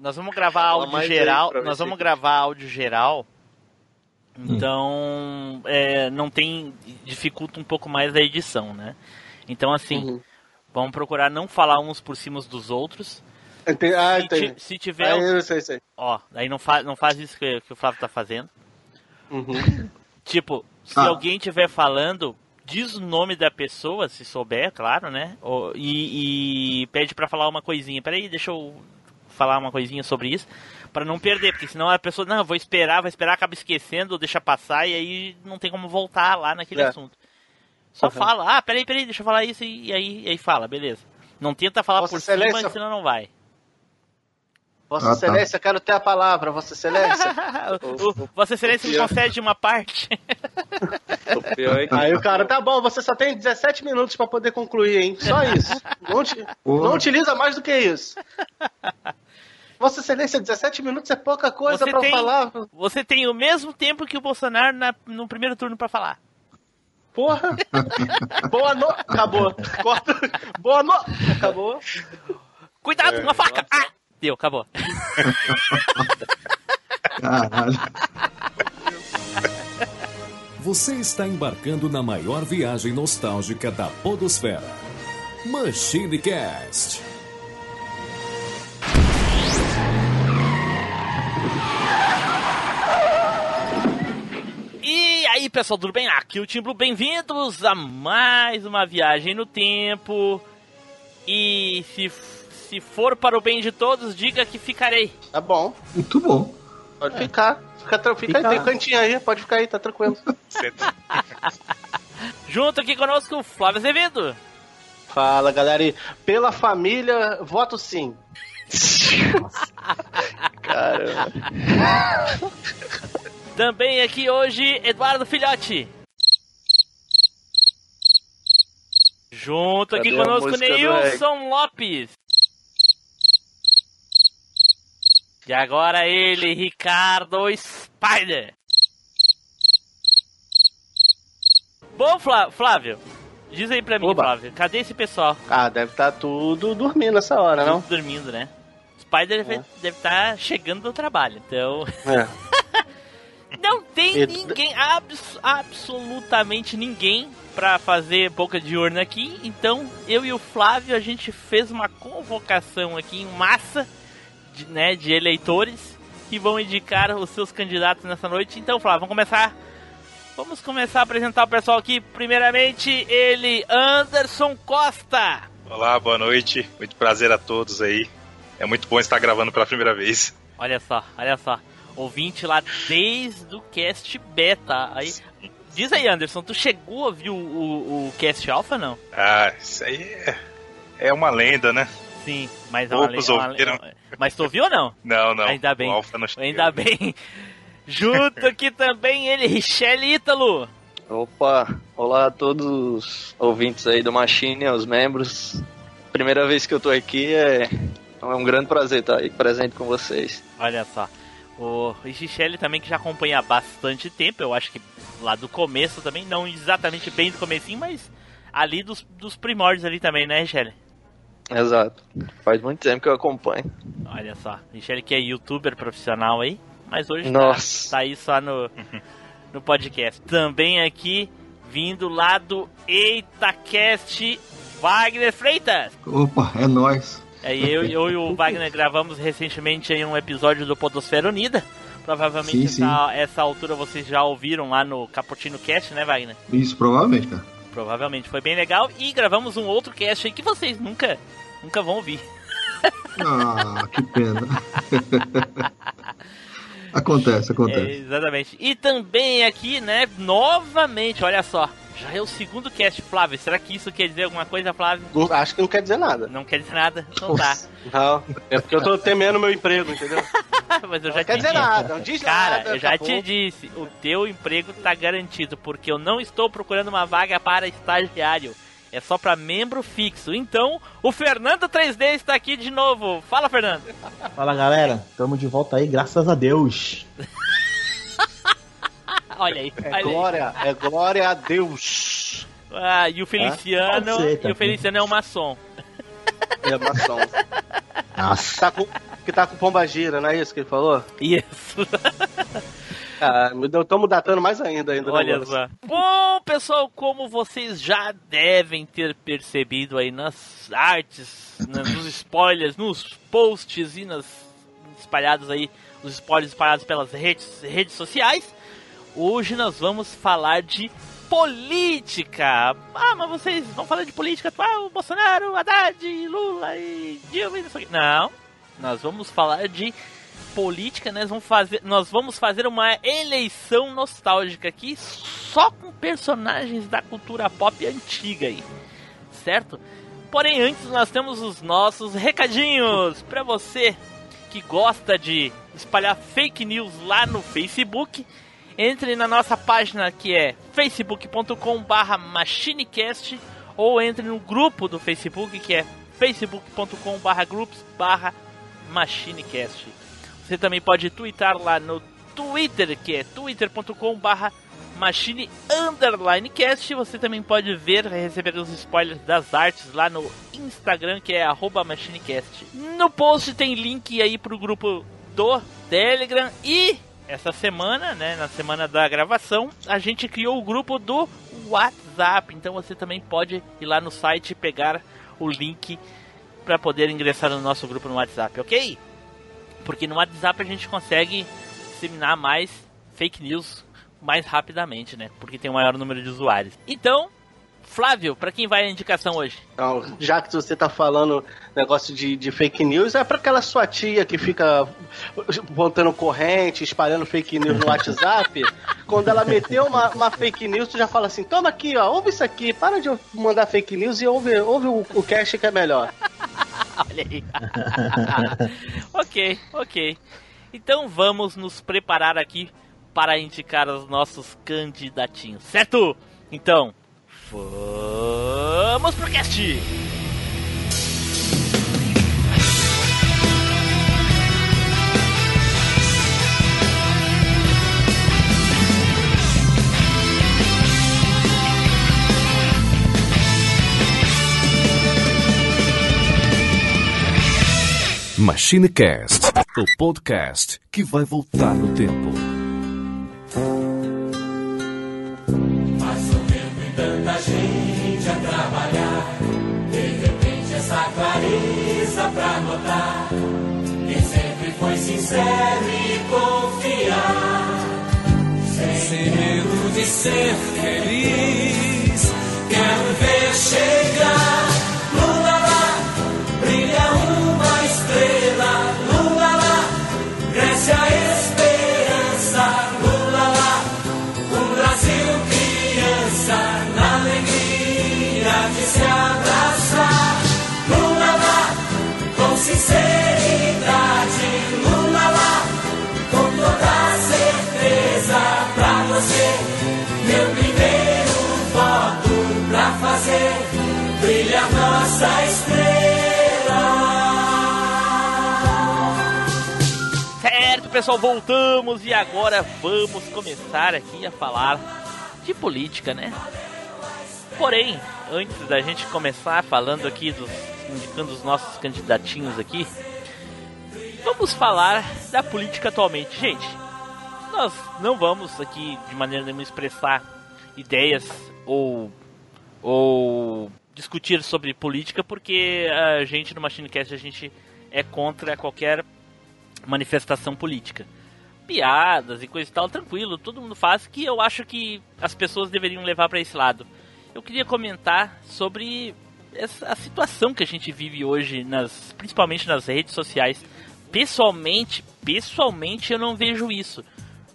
nós vamos gravar áudio geral. Nós vamos gravar áudio geral. Então, é, não tem. dificulta um pouco mais a edição, né? Então, assim, uhum. vamos procurar não falar uns por cima dos outros. Entendi. Ah, se, se tiver. Ah, eu sei, sei. Ó, aí não, fa não faz isso que, que o Flávio tá fazendo. Uhum. Tipo, se ah. alguém estiver falando, diz o nome da pessoa, se souber, claro, né? E, e pede para falar uma coisinha. Peraí, deixa eu falar uma coisinha sobre isso, para não perder, porque senão a pessoa, não, vou esperar, vai esperar, acaba esquecendo, deixa passar e aí não tem como voltar lá naquele é. assunto. Só uhum. fala, ah, peraí, peraí, deixa eu falar isso e aí, e aí fala, beleza. Não tenta falar Vossa por Excelência... cima, senão não vai. Vossa ah, tá. Excelência, tá. quero ter a palavra, Vossa Excelência. o, o, Vossa Excelência me concede uma parte. o Aí o cara, tá bom, você só tem 17 minutos para poder concluir, hein? Só isso. Não, não utiliza mais do que isso. Vossa Excelência, 17 minutos é pouca coisa para falar. Você tem o mesmo tempo que o Bolsonaro na, no primeiro turno para falar. Porra! Boa noite! Acabou. Corta. Boa noite! Acabou. Cuidado é, com a faca! Ah! Deu, acabou. Caralho. Você está embarcando na maior viagem nostálgica da Podosfera. Machine Cast. E aí, pessoal, tudo bem? Aqui é o Tim Blue, bem-vindos a mais uma viagem no tempo. E se, se for para o bem de todos, diga que ficarei. Tá bom. Muito bom. Pode ficar. Fica, fica, fica. aí, tem cantinho aí, pode ficar aí, tá tranquilo. Junto aqui conosco, Flávio Azevedo. Fala, galera. E pela família, voto sim. Caramba. Também aqui hoje, Eduardo Filhote. Junto aqui Cadê conosco, Neilson Lopes. E agora ele, Ricardo Spider. Bom, Flávio, diz aí pra mim, Oba. Flávio, cadê esse pessoal? Ah, deve estar tá tudo dormindo nessa hora, tudo não? dormindo, né? Spider é. deve estar tá chegando do trabalho, então... É. Não tem ninguém, abs absolutamente ninguém para fazer boca de urna aqui. Então, eu e o Flávio, a gente fez uma convocação aqui em massa, de, né, de eleitores que vão indicar os seus candidatos nessa noite. Então, Flávio, vamos começar. Vamos começar a apresentar o pessoal aqui. Primeiramente, ele, Anderson Costa. Olá, boa noite. Muito prazer a todos aí. É muito bom estar gravando pela primeira vez. Olha só, olha só ouvinte lá desde o cast beta. Aí, diz aí, Anderson, tu chegou a ver o, o, o cast alpha não? Ah, isso aí é, é uma lenda, né? Sim, mas é uma lenda. Uma, mas tu ouviu ou não? Não, não. Ainda bem. Ainda bem. Junto aqui também ele, Richelle Ítalo. Opa, olá a todos os ouvintes aí do Machine, os membros. Primeira vez que eu tô aqui é, é um grande prazer estar aí presente com vocês. Olha só. O Richelle também que já acompanha há bastante tempo, eu acho que lá do começo também, não exatamente bem do comecinho, mas ali dos, dos primórdios ali também, né, Richelle? Exato. Faz muito tempo que eu acompanho. Olha só, Richelle que é youtuber profissional aí, mas hoje Nossa. Tá, tá aí só no, no podcast. Também aqui, vindo lá do EitaCast, Wagner Freitas. Opa, é nóis. É, eu, eu e o Wagner gravamos recentemente em um episódio do Podosfera Unida. Provavelmente sim, essa, sim. essa altura vocês já ouviram lá no Cappuccino Cast, né, Wagner? Isso, provavelmente, cara. Provavelmente, foi bem legal. E gravamos um outro cast aí que vocês nunca, nunca vão ouvir. Ah, que pena. acontece, acontece. É, exatamente. E também aqui, né, novamente, olha só, já é o segundo cast, Flávio. Será que isso quer dizer alguma coisa, Flávio? Acho que não quer dizer nada. Não quer dizer nada? Não tá. Não, é porque eu tô temendo meu emprego, entendeu? Mas eu já não te quer dizer disse. nada, não diz Cara, nada. eu já te disse, o teu emprego tá garantido, porque eu não estou procurando uma vaga para estagiário. É só para membro fixo. Então, o Fernando 3D está aqui de novo. Fala, Fernando. Fala, galera. Estamos de volta aí, graças a Deus. olha aí. É glória, aí. é glória a Deus. Ah, e o Feliciano, ser, tá e o Feliciano é um maçom. É maçom. Nossa. Tá com, que tá com pomba gira, não é isso que ele falou? Isso. Ah, estamos datando mais ainda. ainda né, Olha só. Bom, pessoal, como vocês já devem ter percebido aí nas artes, nos spoilers, nos posts e nas espalhados aí, os spoilers espalhados pelas redes, redes sociais, hoje nós vamos falar de política. Ah, mas vocês vão falar de política atual, Bolsonaro, Haddad, Lula e Dilma e não Não, nós vamos falar de política, nós vamos fazer, nós vamos fazer uma eleição nostálgica aqui só com personagens da cultura pop antiga aí, certo? Porém, antes nós temos os nossos recadinhos para você que gosta de espalhar fake news lá no Facebook. Entre na nossa página que é facebook.com/machinecast ou entre no grupo do Facebook que é facebook.com/groups/machinecast. Você também pode twittar lá no Twitter, que é twitter.com barra Machine Underline Cast. Você também pode ver, receber os spoilers das artes lá no Instagram, que é arroba MachineCast. No post tem link aí pro grupo do Telegram e essa semana, né, na semana da gravação, a gente criou o grupo do WhatsApp. Então você também pode ir lá no site e pegar o link para poder ingressar no nosso grupo no WhatsApp, ok? Porque no WhatsApp a gente consegue disseminar mais fake news mais rapidamente, né? Porque tem um maior número de usuários. Então, Flávio, para quem vai a indicação hoje? Então, já que você tá falando negócio de, de fake news, é para aquela sua tia que fica botando corrente, espalhando fake news no WhatsApp. quando ela meteu uma, uma, fake news, tu já fala assim: toma aqui, ó, ouve isso aqui, para de mandar fake news e ouve, ouve o, o cast que é melhor. Olha aí. ok, ok. Então vamos nos preparar aqui para indicar os nossos candidatinhos, certo? Então, vamos pro cast! MachineCast, o podcast que vai voltar no tempo. Foi sincero e confiar, sem medo de ser feliz, quero ver chegar. Pessoal, voltamos e agora vamos começar aqui a falar de política, né? Porém, antes da gente começar falando aqui dos indicando os nossos candidatinhos aqui, vamos falar da política atualmente, gente. Nós não vamos aqui de maneira nenhuma expressar ideias ou ou discutir sobre política porque a gente no MachineCast a gente é contra qualquer manifestação política. Piadas e coisa e tal, tranquilo, todo mundo faz que eu acho que as pessoas deveriam levar para esse lado. Eu queria comentar sobre essa, a situação que a gente vive hoje, nas, principalmente nas redes sociais. Pessoalmente, pessoalmente eu não vejo isso.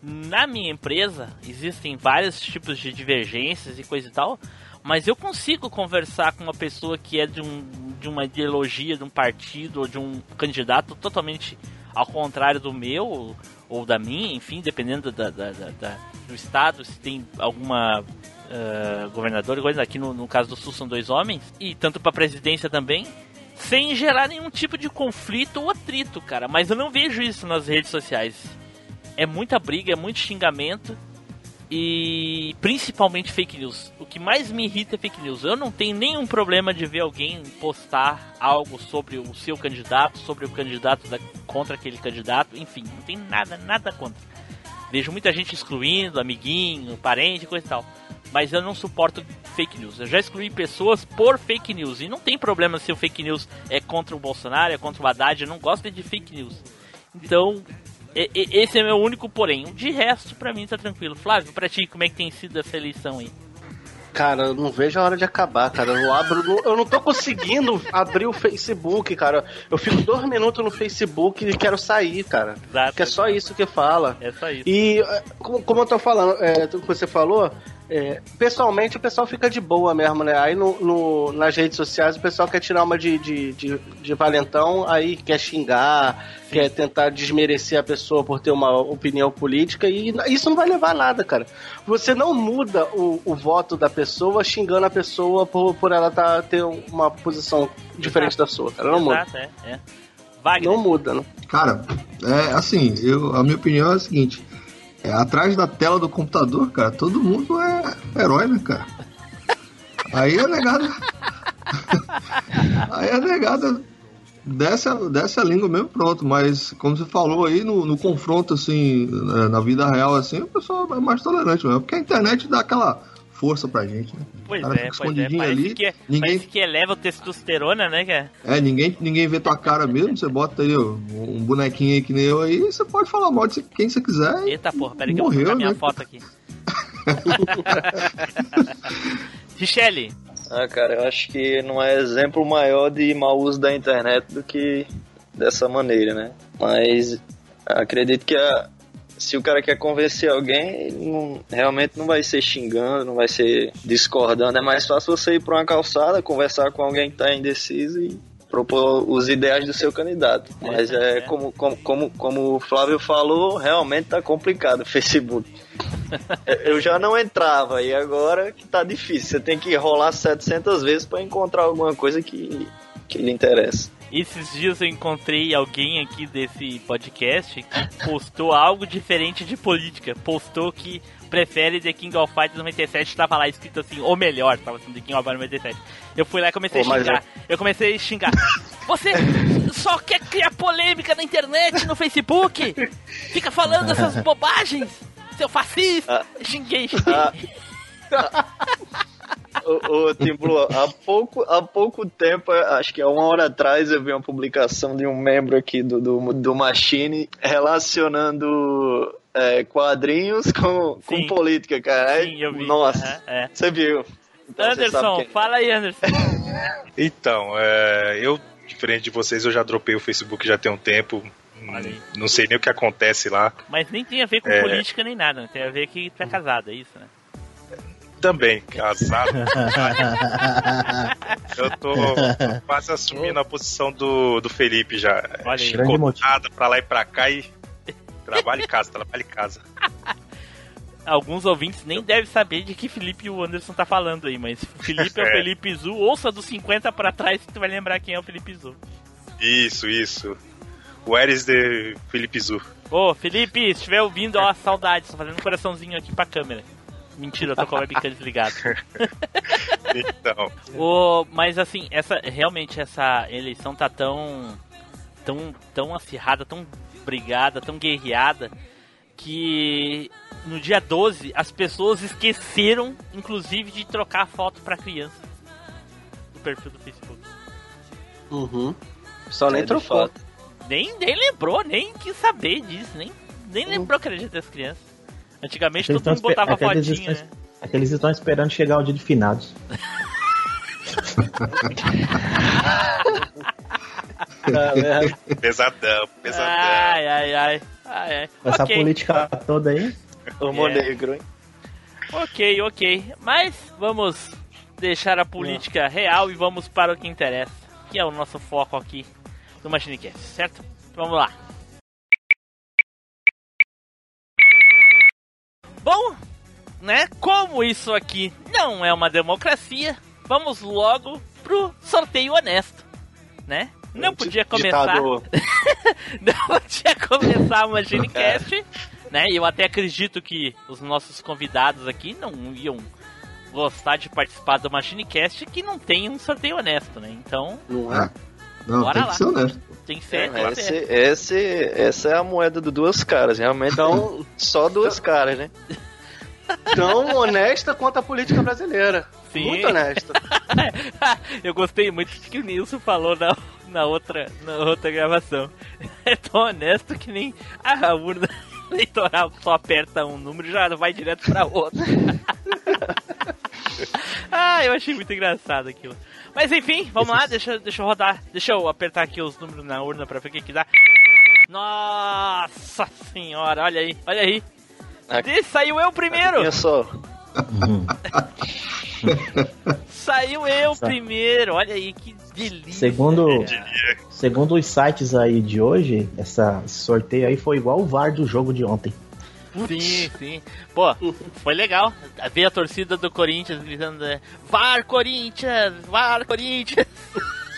Na minha empresa existem vários tipos de divergências e coisa e tal, mas eu consigo conversar com uma pessoa que é de, um, de uma ideologia, de um partido ou de um candidato totalmente ao contrário do meu ou, da minha, enfim, dependendo da, da, da, do estado, se tem alguma uh, governadora, coisa aqui no, no caso do Sul são dois homens, e tanto para presidência também, sem gerar nenhum tipo de conflito ou atrito, cara. Mas eu não vejo isso nas redes sociais. É muita briga, é muito xingamento e principalmente fake news. O que mais me irrita é fake news. Eu não tenho nenhum problema de ver alguém postar algo sobre o seu candidato, sobre o candidato da, contra aquele candidato, enfim, não tem nada, nada contra. Vejo muita gente excluindo, amiguinho, parente, coisa e tal. Mas eu não suporto fake news. Eu já excluí pessoas por fake news. E não tem problema se o fake news é contra o Bolsonaro, é contra o Haddad. Eu não gosto de fake news. Então, esse é meu único porém. De resto, para mim tá tranquilo. Flávio, pra ti, como é que tem sido essa eleição aí? Cara, eu não vejo a hora de acabar, cara. Eu abro, eu não tô conseguindo abrir o Facebook, cara. Eu fico dois minutos no Facebook e quero sair, cara. Exato. Que é só isso que fala. É só isso. E é, como, como eu tô falando, é, que você falou, é, pessoalmente o pessoal fica de boa mesmo, né? Aí no, no, nas redes sociais o pessoal quer tirar uma de, de, de, de valentão, aí quer xingar, Sim. quer tentar desmerecer a pessoa por ter uma opinião política, e isso não vai levar a nada, cara. Você não muda o, o voto da pessoa xingando a pessoa por, por ela tá, ter uma posição diferente Exato. da sua, cara. Não Exato, muda. É, é. Wagner. Não muda, né? Cara, é assim, eu, a minha opinião é a seguinte é, atrás da tela do computador, cara, todo mundo é herói, né, cara? Aí é aí é negado. Desce, desce a língua mesmo, pronto. Mas, como você falou aí, no, no confronto, assim, na vida real, assim, o pessoal é mais tolerante mesmo. Porque a internet dá aquela força pra gente, né? Pois é, pois é. Parece, ali, que, é, ninguém... parece que eleva o testosterona, né, cara? É, ninguém, ninguém vê tua cara mesmo, você bota aí um bonequinho aí que nem eu aí, você pode falar mal de quem você quiser. Eita porra, peraí que eu vou colocar minha né? foto aqui. Richelle. Ah, cara, eu acho que não é exemplo maior de mau uso da internet do que dessa maneira, né? Mas acredito que a, se o cara quer convencer alguém, não, realmente não vai ser xingando, não vai ser discordando. É mais fácil você ir para uma calçada, conversar com alguém que está indeciso e propor os ideais do seu candidato. Mas é, é como, como, como, como o Flávio falou, realmente tá complicado o Facebook. Eu já não entrava e agora que tá difícil. Você tem que rolar 700 vezes para encontrar alguma coisa que, que lhe interessa. Esses dias eu encontrei alguém aqui desse podcast que postou algo diferente de política. Postou que prefere The King of Fighters 97, tava lá escrito assim, ou melhor, tava assim, The King of Fighters 97. Eu fui lá e comecei Pô, a xingar. É... Eu comecei a xingar. Você só quer criar polêmica na internet, no Facebook? Fica falando essas bobagens, seu fascista! Ah. Xinguei, xinguei. Ah. Ô, Timblu, há pouco, há pouco tempo, acho que há uma hora atrás, eu vi uma publicação de um membro aqui do, do, do Machine relacionando é, quadrinhos com, com política, cara. Sim, eu vi. Nossa, é. você viu. Então, Anderson, é. fala aí, Anderson. então, é, eu, diferente de vocês, eu já dropei o Facebook já tem um tempo. Não sei nem o que acontece lá. Mas nem tem a ver com é... política nem nada, né? tem a ver que tá casado, é isso, né? também, casado. eu tô quase assumindo a posição do, do Felipe já. Olha Chicotada pra lá e pra cá e trabalho em casa, trabalho em casa. Alguns ouvintes nem devem saber de que Felipe e o Anderson tá falando aí, mas Felipe é, é o Felipe Zu. Ouça dos 50 pra trás que tu vai lembrar quem é o Felipe Zu. Isso, isso. O Eres de Felipe Zu. Ô, Felipe, se estiver ouvindo, ó, saudade. Tô fazendo um coraçãozinho aqui pra câmera. Mentira, eu tô com a webcam desligada. então. O, mas assim, essa realmente essa eleição tá tão tão tão acirrada, tão brigada, tão guerreada que no dia 12 as pessoas esqueceram inclusive de trocar a foto para criança no perfil do Facebook. Uhum. Só nem é trocou. Nem, nem lembrou, nem quis saber disso, nem, nem uhum. lembrou que era dia das crianças. Antigamente todo mundo botava fotinha, estão, né? Aqueles estão esperando chegar o dia de finados. pesadão, pesadão. Ai, ai, ai. ai, ai. Essa okay. política toda aí. Homo é. negro, hein? Ok, ok. Mas vamos deixar a política é. real e vamos para o que interessa, que é o nosso foco aqui do Machinecast, certo? Vamos lá. Bom, né? Como isso aqui não é uma democracia, vamos logo pro sorteio honesto, né? Não podia começar. não podia começar o MagineCast, né? Eu até acredito que os nossos convidados aqui não iam gostar de participar do MachineCast que não tem um sorteio honesto, né? Então. Não é? Não, Bora tem lá. que ser honesto. Tem que ser, é, esse, esse, essa é a moeda de duas caras, realmente. Então, só duas caras, né? Tão honesta quanto a política brasileira. Sim. Muito honesta. Eu gostei muito do que o Nilson falou na, na, outra, na outra gravação. É tão honesto que nem a urna eleitoral só aperta um número e já vai direto pra outro. ah, eu achei muito engraçado aquilo. Mas enfim, vamos lá, deixa, deixa eu rodar. Deixa eu apertar aqui os números na urna pra ver o que, que dá. Nossa senhora, olha aí, olha aí. Aqui, saiu eu primeiro! Olha só. saiu eu primeiro, olha aí que delícia. Segundo, segundo os sites aí de hoje, essa, esse sorteio aí foi igual o VAR do jogo de ontem. Sim, sim. Pô, foi legal. Ver a torcida do Corinthians gritando: é, VAR Corinthians! VAR Corinthians!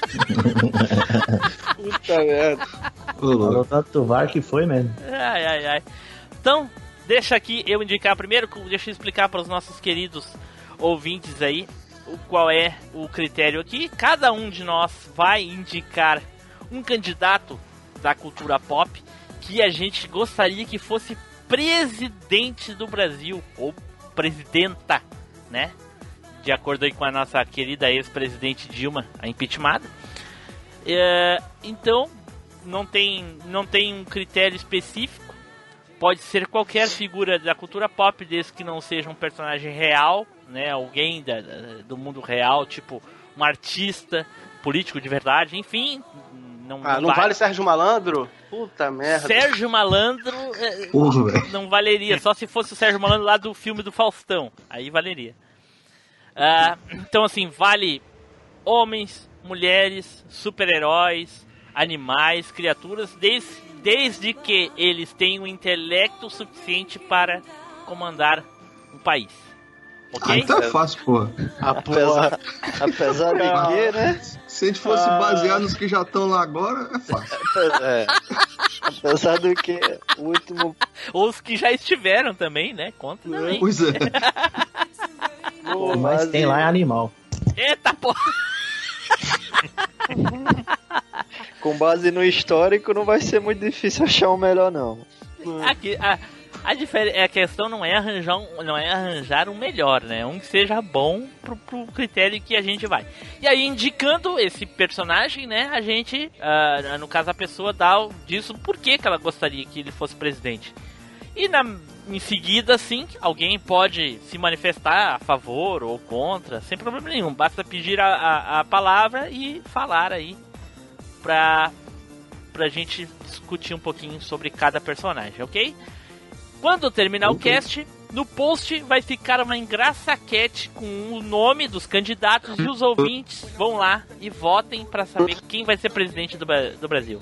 Puta merda. Falou tanto VAR que foi mesmo. Ai, ai, ai. Então, deixa aqui eu indicar primeiro, deixa eu explicar para os nossos queridos ouvintes aí o qual é o critério aqui. Cada um de nós vai indicar um candidato da cultura pop que a gente gostaria que fosse presidente do Brasil ou presidenta, né? De acordo aí com a nossa querida ex-presidente Dilma, a impeachmentada. É, então, não tem, não tem um critério específico pode ser qualquer figura da cultura pop, desde que não seja um personagem real, né? Alguém da, do mundo real, tipo um artista, político de verdade, enfim. Não, ah, não vale. vale Sérgio Malandro? Puta merda. Sérgio Malandro é, não valeria, só se fosse o Sérgio Malandro lá do filme do Faustão. Aí valeria. Uh, então, assim, vale homens, mulheres, super-heróis, animais, criaturas, desde desde que eles tenham intelecto suficiente para comandar um país. Ok? Ah, então é fácil, pô. Apesar, apesar de que, né? Se a gente fosse ah. basear nos que já estão lá agora, é fácil. É. Apesar do que o último. Ou os que já estiveram também, né? Conta também. Pois é. Pô, mas tem lá é animal. Eita porra! com base no histórico, não vai ser muito difícil achar um melhor, não. Aqui, a, a, é, a questão não é arranjar um, não é arranjar um melhor, né? Um que seja bom pro, pro critério que a gente vai. E aí, indicando esse personagem, né? A gente, uh, no caso, a pessoa dá disso por que ela gostaria que ele fosse presidente. E na, em seguida, sim, alguém pode se manifestar a favor ou contra, sem problema nenhum. Basta pedir a, a, a palavra e falar aí pra, pra gente discutir um pouquinho sobre cada personagem, ok? Quando terminar o cast, no post vai ficar uma engraçaquete com o nome dos candidatos e os ouvintes vão lá e votem para saber quem vai ser presidente do, do Brasil.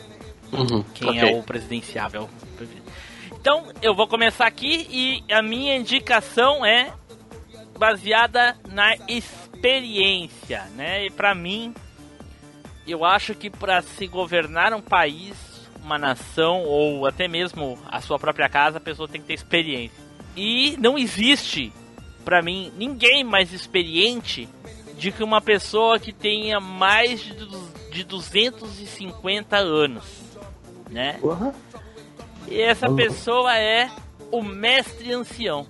Uhum. Quem okay. é o presidenciável. Então, eu vou começar aqui e a minha indicação é baseada na experiência, né? E para mim, eu acho que para se governar um país, uma nação ou até mesmo a sua própria casa, a pessoa tem que ter experiência. E não existe, para mim, ninguém mais experiente de que uma pessoa que tenha mais de 250 anos, né? Uhum. E essa pessoa é o mestre ancião.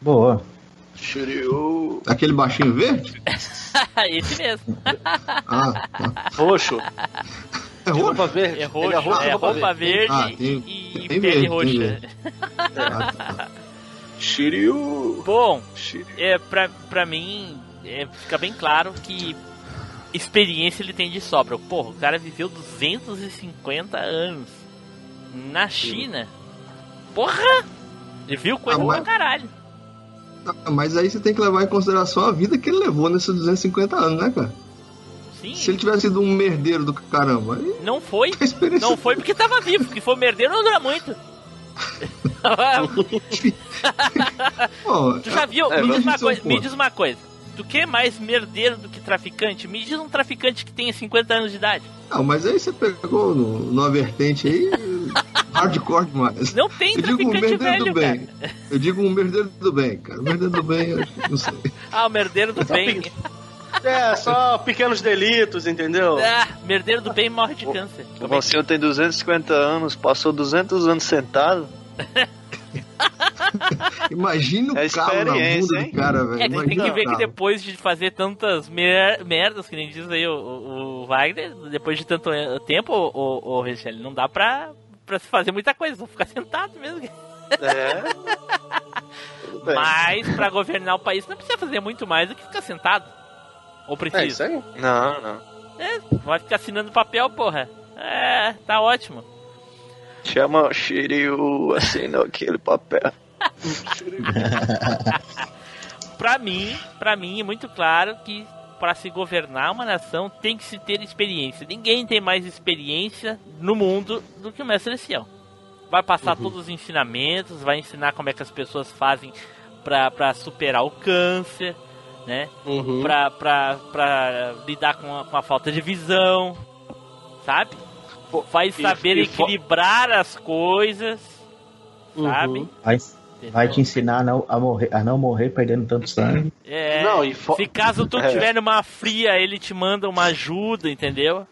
Boa. Shiryu. Aquele baixinho verde? Esse mesmo. ah, tá. Roxo. É roupa verde. É roxo, é, roupa, é roupa verde, ah, tem, e, tem pele roxa. Ah, tá. Shiryu. Bom, Shiryu. É, pra, pra mim, é, fica bem claro que experiência ele tem de sobra. Porra, o cara viveu 250 anos na China. Porra! Ele viu coisa ah, mas... pra caralho. Ah, mas aí você tem que levar em consideração a vida que ele levou nesses 250 anos, né, cara? Sim. Se ele tivesse sido um merdeiro do caramba. Não foi. Não foi porque tava vivo, porque foi merdeiro não dura muito. tu já viu? É, me, diz uma coisa, me diz uma coisa. Tu quer mais merdeiro do que traficante? Me diz um traficante que tenha 50 anos de idade. Não, mas aí você pegou no, numa vertente aí hardcore demais. Não tem eu digo um merdeiro velho, do bem. Cara. Eu digo um merdeiro do bem, cara. O merdeiro do bem, não sei. Ah, o merdeiro do bem. É, só pequenos delitos, entendeu? Ah, merdeiro do bem morre de câncer. O é senhor tem 250 anos, passou 200 anos sentado. Imagina o é carro na bunda hein? do cara, velho. É, tem que ver que depois de fazer tantas mer merdas, que nem diz aí o, o, Wagner, depois de tanto tempo, o, o, o Richelle, não dá pra, pra se fazer muita coisa, só ficar sentado mesmo. É. Mas pra governar o país não precisa fazer muito mais do que ficar sentado. Ou precisa? É isso aí. Não, não. É, pode ficar assinando papel, porra. É, tá ótimo. Chama o Shiryu, assina aquele papel. pra mim, pra mim é muito claro que para se governar uma nação tem que se ter experiência. Ninguém tem mais experiência no mundo do que o mestre Celestial. Vai passar uhum. todos os ensinamentos, vai ensinar como é que as pessoas fazem para superar o câncer, né? Uhum. Pra, pra, pra lidar com a, com a falta de visão, sabe? Vai saber e, equilibrar as coisas, uhum. sabe? Vai te ensinar a não, a, morrer, a não morrer perdendo tanto sangue. É, não, e se caso tu é. tiver numa fria, ele te manda uma ajuda, entendeu?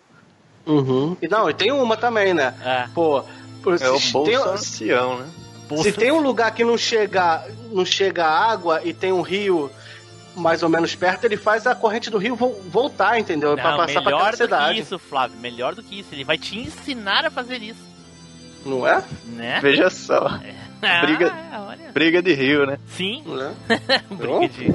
Uhum. E não, e tem uma também, né? É. Pô, é o bolso tem, ancião, né? Se tem um lugar que não chega, não chega água e tem um rio mais ou menos perto, ele faz a corrente do rio voltar, entendeu? Não, pra passar pra aquela cidade. Melhor do que isso, Flávio. Melhor do que isso. Ele vai te ensinar a fazer isso. Não é? Né? Veja só. É. Ah, briga, briga de rio, né? Sim. É? briga de rio.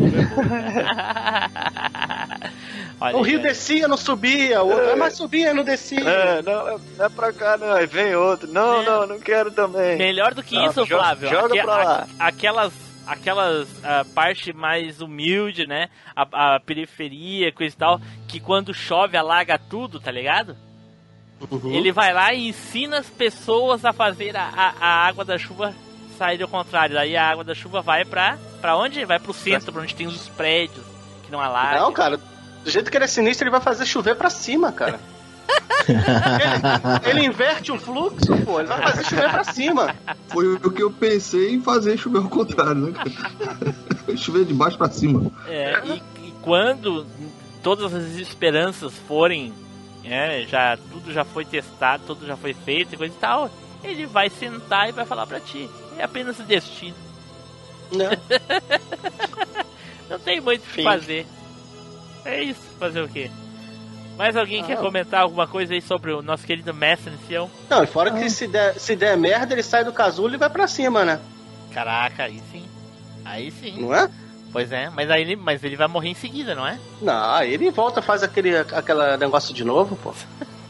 o rio descia, não subia. O outro, é. mas subia, não descia. É, não, é pra cá, não. Aí vem outro. Não, é. não, não quero também. Melhor do que não, isso, Flávio. Joga, joga pra lá. aquelas aquelas a parte mais humilde, né? A, a, periferia, coisa e tal, que quando chove alaga tudo, tá ligado? Uhum. Ele vai lá e ensina as pessoas a fazer a, a, a, água da chuva sair ao contrário. Daí a água da chuva vai pra, pra onde? Vai pro centro, pra onde tem os prédios, que não alaga. Não, cara, do jeito que ele é sinistro, ele vai fazer chover pra cima, cara ele, ele, inverte o fluxo, pô, ele vai fazer chover pra cima. Foi o que eu pensei em fazer chover ao contrário, né? chover de baixo pra cima. É, e, e quando todas as esperanças forem, é, já tudo já foi testado, tudo já foi feito e coisa e tal, ele vai sentar e vai falar pra ti. É apenas o destino. Não. Não tem muito o que fazer. É isso, fazer o quê? Mais alguém ah, quer comentar alguma coisa aí sobre o nosso querido mestre ancião? Não, e fora ah. que se der, se der merda, ele sai do casulo e vai pra cima, né? Caraca, aí sim. Aí sim. Não é? Pois é, mas aí ele, mas ele vai morrer em seguida, não é? Não, aí ele volta faz aquele aquela negócio de novo, pô.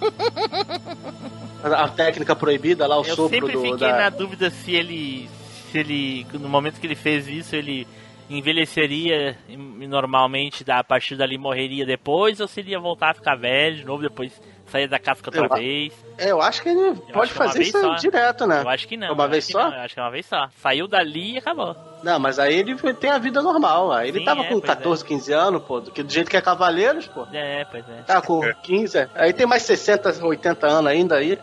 a técnica proibida lá, o Eu sopro do... Eu sempre fiquei da... na dúvida se ele... Se ele... No momento que ele fez isso, ele envelheceria normalmente a partir dali morreria depois ou se ele ia voltar a ficar velho de novo depois sair da casca outra eu, vez? É, eu acho que ele eu pode é fazer isso só. direto, né? Eu acho que não. Uma vez só? Não, eu acho que é uma vez só. Saiu dali e acabou. Não, mas aí ele tem a vida normal. Aí ele Sim, tava é, com 14, é. 15 anos, pô, do, do jeito que é Cavaleiros, pô. É, pois é. Tá com 15. Aí tem mais 60, 80 anos ainda aí.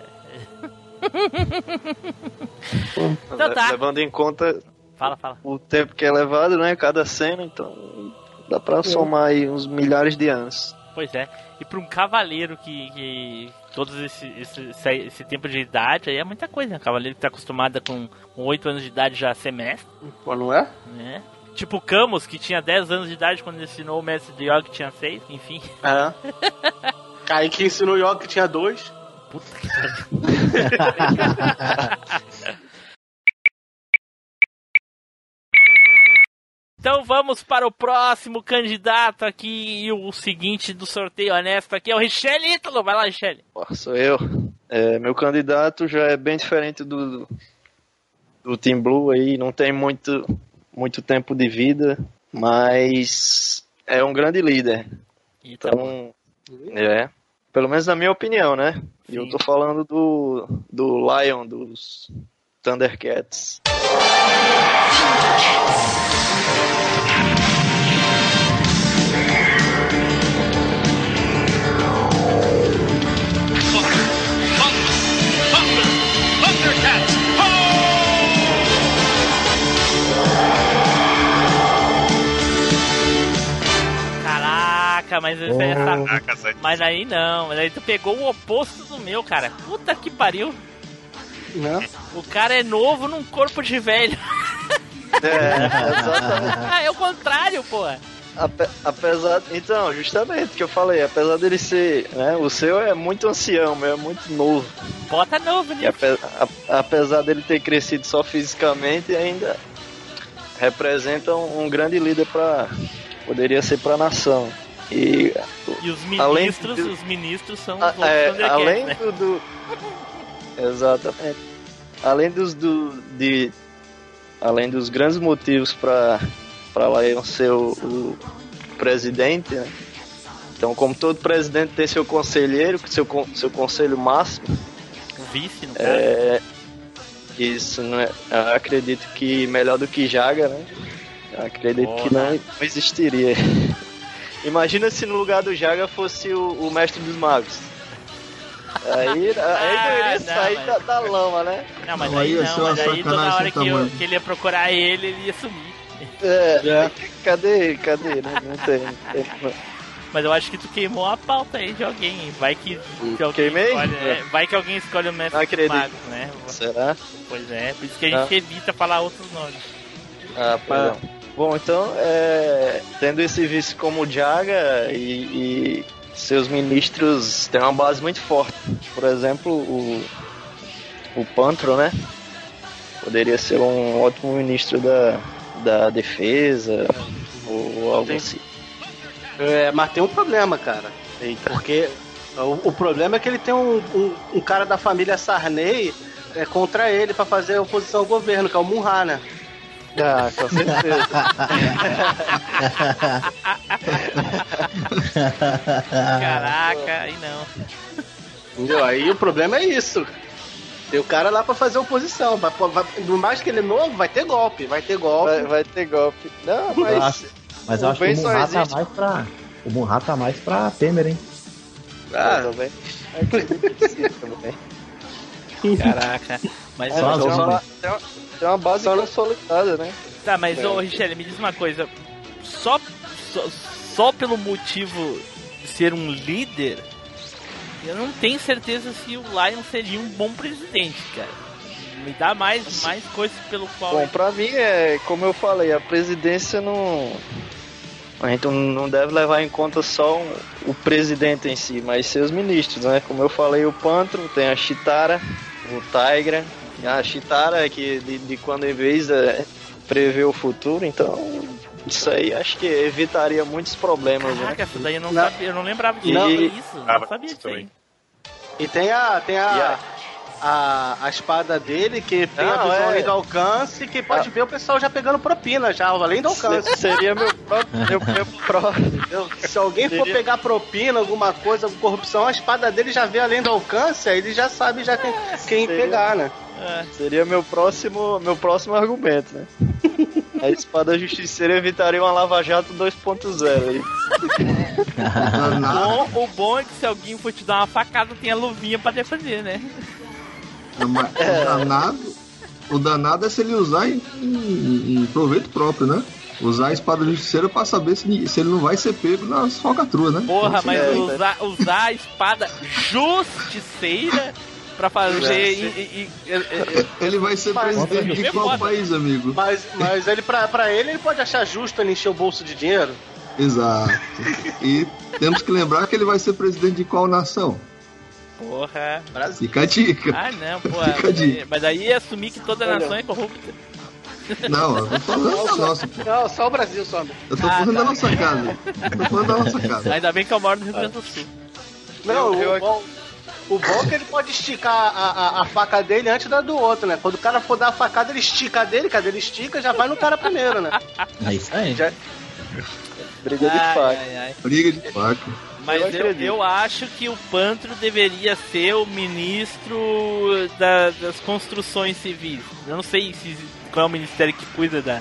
então tá. Levando em conta Fala, fala. O tempo que é levado, né? Cada cena, então dá pra é. somar aí uns milhares de anos. Pois é. E pra um cavaleiro que, que todos esse, esse, esse, tempo de idade aí é muita coisa, né? Um cavaleiro que tá acostumado com, com 8 anos de idade já ser mestre. Pô, não é? É. Tipo o Camus, que tinha 10 anos de idade quando ensinou o mestre de Yoga, que tinha 6, enfim. É. Kaique ensinou Yoga, que tinha 2. Puta que pariu. Então vamos para o próximo candidato aqui e o seguinte do sorteio honesto aqui é o Richelle Ítalo. Vai lá, Richelle. Sou eu. É, meu candidato já é bem diferente do, do Team Blue aí, não tem muito, muito tempo de vida, mas é um grande líder. Então, é, pelo menos na minha opinião, né? E eu tô falando do, do Lion, dos Thundercats. Caraca, mas essa, essa, mas aí não, mas aí tu pegou o oposto do meu, cara. Puta que pariu. Não. O cara é novo num corpo de velho. É, exatamente. ah, é o contrário, pô. Ape, apesar, então, justamente que eu falei, apesar dele ser, né, o seu é muito ancião, meu é muito novo. Bota novo, né? Ape, a, apesar dele ter crescido só fisicamente, ainda representa um, um grande líder para poderia ser para a nação. E, e os ministros, de, os ministros são a, é, além né? do, do exatamente. Além dos do, de além dos grandes motivos para Lion ser o, o presidente, né? Então, como todo presidente tem seu conselheiro, seu, seu conselho máximo. O vice, não é, Isso, não é, eu acredito que melhor do que Jaga, né? Acredito que não, não existiria. Imagina se no lugar do Jaga fosse o, o mestre dos magos. Aí, aí ah, não iria sair mas... da, da, lama, né? Não, mas aí, não, mas aí toda hora que, eu, que, ele ia procurar ele, ele ia sumir. É, é. cadê, cadê, né? Não tem, não tem. Mas eu acho que tu queimou a pauta aí de alguém. Vai que, que alguém Queimei? escolhe. É, vai que alguém escolhe o mestre dos magos, né? Será? Pois é, por isso que a gente ah. evita falar outros nomes. Ah, perdão. Bom, então, é, tendo esse vice como Jaga e, e, seus ministros têm uma base muito forte. Por exemplo, o, o Pantro, né? Poderia ser um ótimo ministro da, da defesa ou algo assim. É, mas tem um problema, cara. Eita. Porque o, o, problema é que ele tem um, um, um cara da família Sarney é, contra ele para fazer oposição ao governo, que é o Munhana. né? Ah, com certeza. Caraca, aí não. Entendeu? Aí o problema é isso. Tem o cara lá pra fazer oposição. Vai, vai, por mais que ele é novo, vai ter golpe. Vai ter golpe. Vai, vai ter golpe. Não, mas. mas eu acho que o Munha tá mais pra. O Munha tá mais pra Temer, hein? Ah, também. Caraca. Mas é, tem, uma, tem, uma, tem uma base só... consolidada, né? Tá, mas é. ô Richelle, me diz uma coisa. Só, só, só pelo motivo de ser um líder, eu não tenho certeza se o Lion seria um bom presidente, cara. Me dá mais, mais coisas pelo qual. Bom, pra mim é, como eu falei, a presidência não. A gente não deve levar em conta só um, o presidente em si, mas seus ministros, né? Como eu falei, o Pantro, tem a Chitara, o Tigra, a Chitara que de, de quando em vez é, prever o futuro, então isso aí acho que evitaria muitos problemas. Caraca, né? daí eu não, não. Sabia, eu não lembrava disso. Não, isso, não sabia disso aí. E tem a. Tem a... A, a espada dele, que tem não, a visão é... além do alcance, que pode ah. ver o pessoal já pegando propina, já, além do alcance. Seria meu próprio. meu, próprio. Se alguém Seria... for pegar propina, alguma coisa, corrupção, a espada dele já vê além do alcance, aí ele já sabe já quem, quem Seria... pegar, né? É, seria meu próximo, meu próximo argumento, né? A espada justiceira evitaria uma Lava Jato 2.0 o bom é que se alguém for te dar uma facada, tem a luvinha pra defender, né? É. O, danado, o danado é se ele usar em, em, em proveito próprio, né? Usar a espada justiceira pra saber se, se ele não vai ser pego nas falcatruas, né? Porra, mas é, usar, usar a espada justiceira pra fazer. E, e, e, ele vai ser presidente de qual país, amigo? Mas, mas ele, pra, pra ele, ele pode achar justo ele encher o bolso de dinheiro? Exato. E temos que lembrar que ele vai ser presidente de qual nação? Porra, Brasil. Fica a dica. Ah, não, porra. Fica a dica. Mas aí ia assumir que toda a nação é corrupta. Não, eu tô falando da nossa, pô. Não, só o Brasil, só. Eu tô falando da nossa casa. Eu tô falando da nossa casa. Ainda bem que eu moro no Rio Grande do Sul. Não, Eu- o, eu- bom, o bom é que ele pode esticar a, a, a faca dele antes da do outro, né? Quando o cara for dar a facada, ele estica a dele, cadê ele estica, já vai no cara primeiro, né? É isso aí. Já, Briga de Ai, faca. ai, ai. Briga de faca. Mas Eu eu, eu acho que o Pantro deveria ser o ministro da- das construções civis. Eu não sei se, qual é o ministério que cuida da,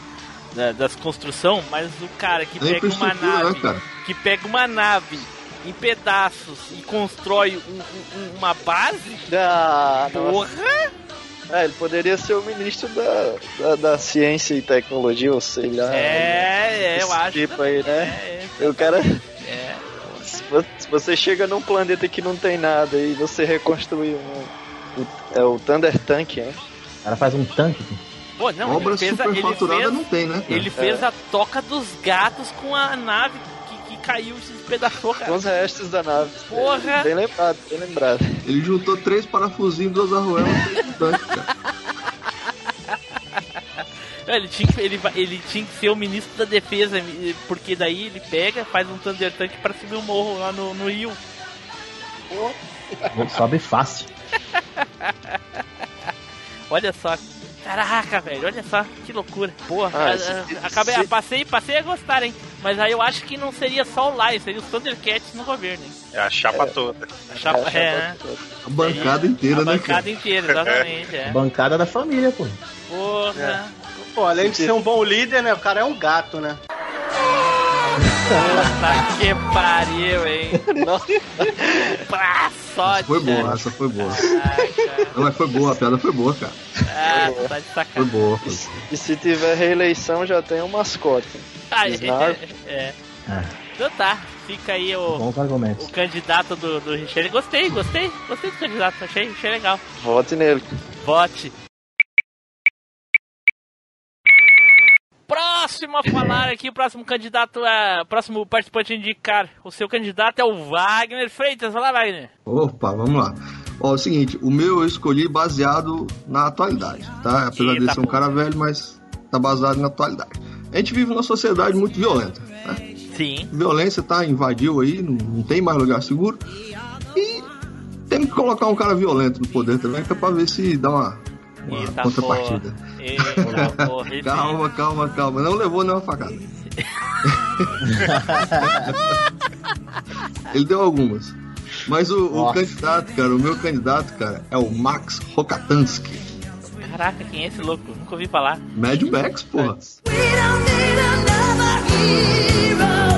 da- das construções, mas o cara que É pega uma né, nave, que pega uma nave em pedaços e constrói um- um- uma base, Ah, nossa. porra! É, ele poderia ser o ministro da, da, da ciência e tecnologia, ou sei lá. É, é, eu esse acho. Tipo aí, né? É, O cara. É. Se vo- se você chega num planeta que não tem nada e você reconstruir um. o- É o Thunder Tank, hein? O cara faz um tanque. Pô, não, Obra ele fez, a- ele superfaturada fez, não tem, né? ele fez a toca dos gatos com a nave que, que caiu e se despedaçou, Com cara. os restos da nave. Porra! Bem lembrado, bem lembrado. Ele juntou três parafusinhos, duas arruelas e um tanque, cara. Ele tinha, que, ele, ele tinha que ser o ministro da defesa, porque daí ele pega, faz um Thunder Tank pra subir o morro lá no, no Rio. Sobe fácil. Olha só. Caraca, velho, olha só, que loucura. Porra, Ah, a- se- a- acabei, se- passei, passei a gostar, hein? Mas aí eu acho que não seria só o Lai, seria os Thundercats no governo, hein? É a chapa toda. A chapa, É, é, né? A bancada inteira, a né, bancada cara? inteira, exatamente, é. Bancada da família, pô. Porra. Pô, além de ser um bom líder, né? O cara é um gato, né? Puta que pariu, hein? Pra sorte. Foi boa, essa foi boa. Caraca. Não, mas foi boa, a piada foi boa, cara. Ah, tá de Foi sacanagem. boa. Foi. E se tiver reeleição, já tem um mascote. Ah, é, Snarf. é. É, Então tá, fica aí o, o candidato do, do. Gostei, gostei, gostei do candidato, achei, achei legal. Vote nele. Vote. Próximo a falar aqui, o próximo candidato é. Próximo participante a indicar. O seu candidato é o Wagner Freitas. Vai lá, Wagner. Opa, vamos lá. Ó, é o seguinte, o meu eu escolhi baseado na atualidade, tá? Apesar Eita, de ser um cara velho, mas tá baseado na atualidade. A gente vive numa sociedade muito violenta, né? Sim. Violência tá, invadiu aí, não, não tem mais lugar seguro. E tem que colocar um cara violento no poder também, que é pra ver se dá uma, uma Eita contrapartida. porra. Eita Calma, calma, calma. Não levou nenhuma facada. Ele deu algumas. Mas o, o candidato, cara, o meu candidato, cara, é o Max Rokatansky. Caraca, quem é esse louco? Nunca ouvi falar. Mad Max, porra. We don't need another hero.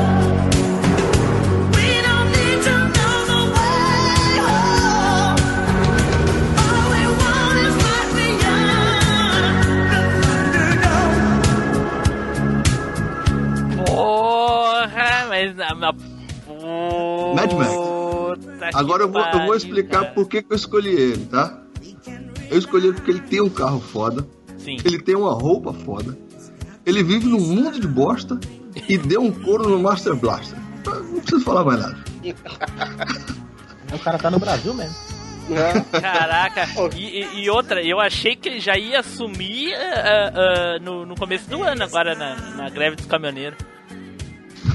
Mas. a- a- Mad Max. Agora eu vou, eu vou explicar por que, que eu escolhi ele, tá? Eu escolhi ele porque ele tem um carro foda, Sim. ele tem uma roupa foda, ele vive num mundo de bosta e deu um couro no Master Blaster. Não preciso falar mais nada. O cara tá no Brasil mesmo. Caraca, e, e- outra, eu achei que ele já ia assumir ah, ah, no, no começo do ano, agora na, na greve dos caminhoneiros.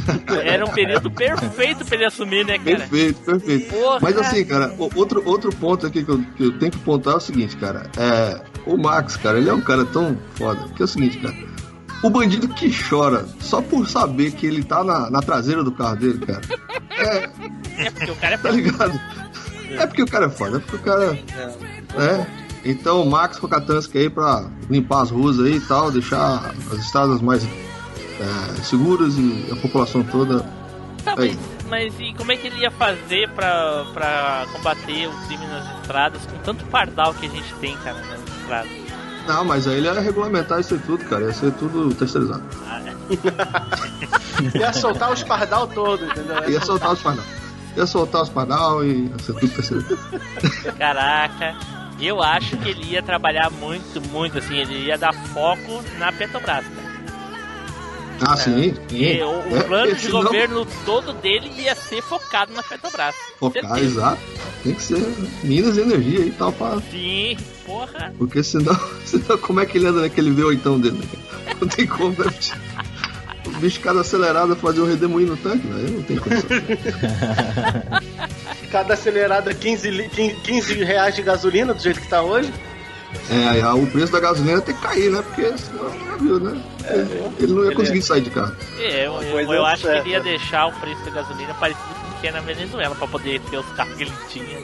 Era um período perfeito pra ele assumir, né, cara? Perfeito, perfeito. Porra. Mas assim, cara, outro, outro ponto aqui que eu, que eu tenho que pontuar é o seguinte, cara. É, o Max, cara, ele é um cara tão foda que é o seguinte, cara. O bandido que chora só por saber que ele tá na, na traseira do carro dele, cara. É, É porque o cara é tá ligado? É porque o cara é foda, é porque o cara. né? Então, o Max Rokatansky aí pra limpar as ruas aí e tal, deixar as estradas mais é, seguras e a população toda. Tá, Aí. mas, mas e como é que ele ia fazer pra, pra combater o crime nas estradas com tanto pardal que a gente tem, cara, nas estradas? Não, mas aí ele ia regulamentar isso tudo, cara. Ia ser tudo terceirizado. Ah, é. Ia soltar os pardal todo, entendeu? Ia soltar os pardal. Ia soltar os pardal e ia ser tudo terceirizado. Caraca, eu acho que ele ia trabalhar muito, muito assim, ele ia dar foco na Petrobras, cara. Ah, sim. E sim. o, o É, plano de governo todo dele ia ser focado na Petrobras. Focar, exato. Tem que ser Minas e Energia e tal, pra... Sim, porra. porque senão, senão como é que ele anda naquele V8 dele? né? Não tem como, né? O bicho cada acelerada fazer um redemoinho no tanque, né? Não tem condição. Cada acelerada 15, li- 15 15 reais de gasolina, do jeito que tá hoje. É, aí o preço da gasolina tem que cair, né? Porque senão já viu, né? Ele não ia conseguir sair de carro. É, eu, eu, eu é, acho que certo. ele ia deixar o preço da gasolina parecido com o que é na Venezuela, pra poder ter os carros que ele tinha.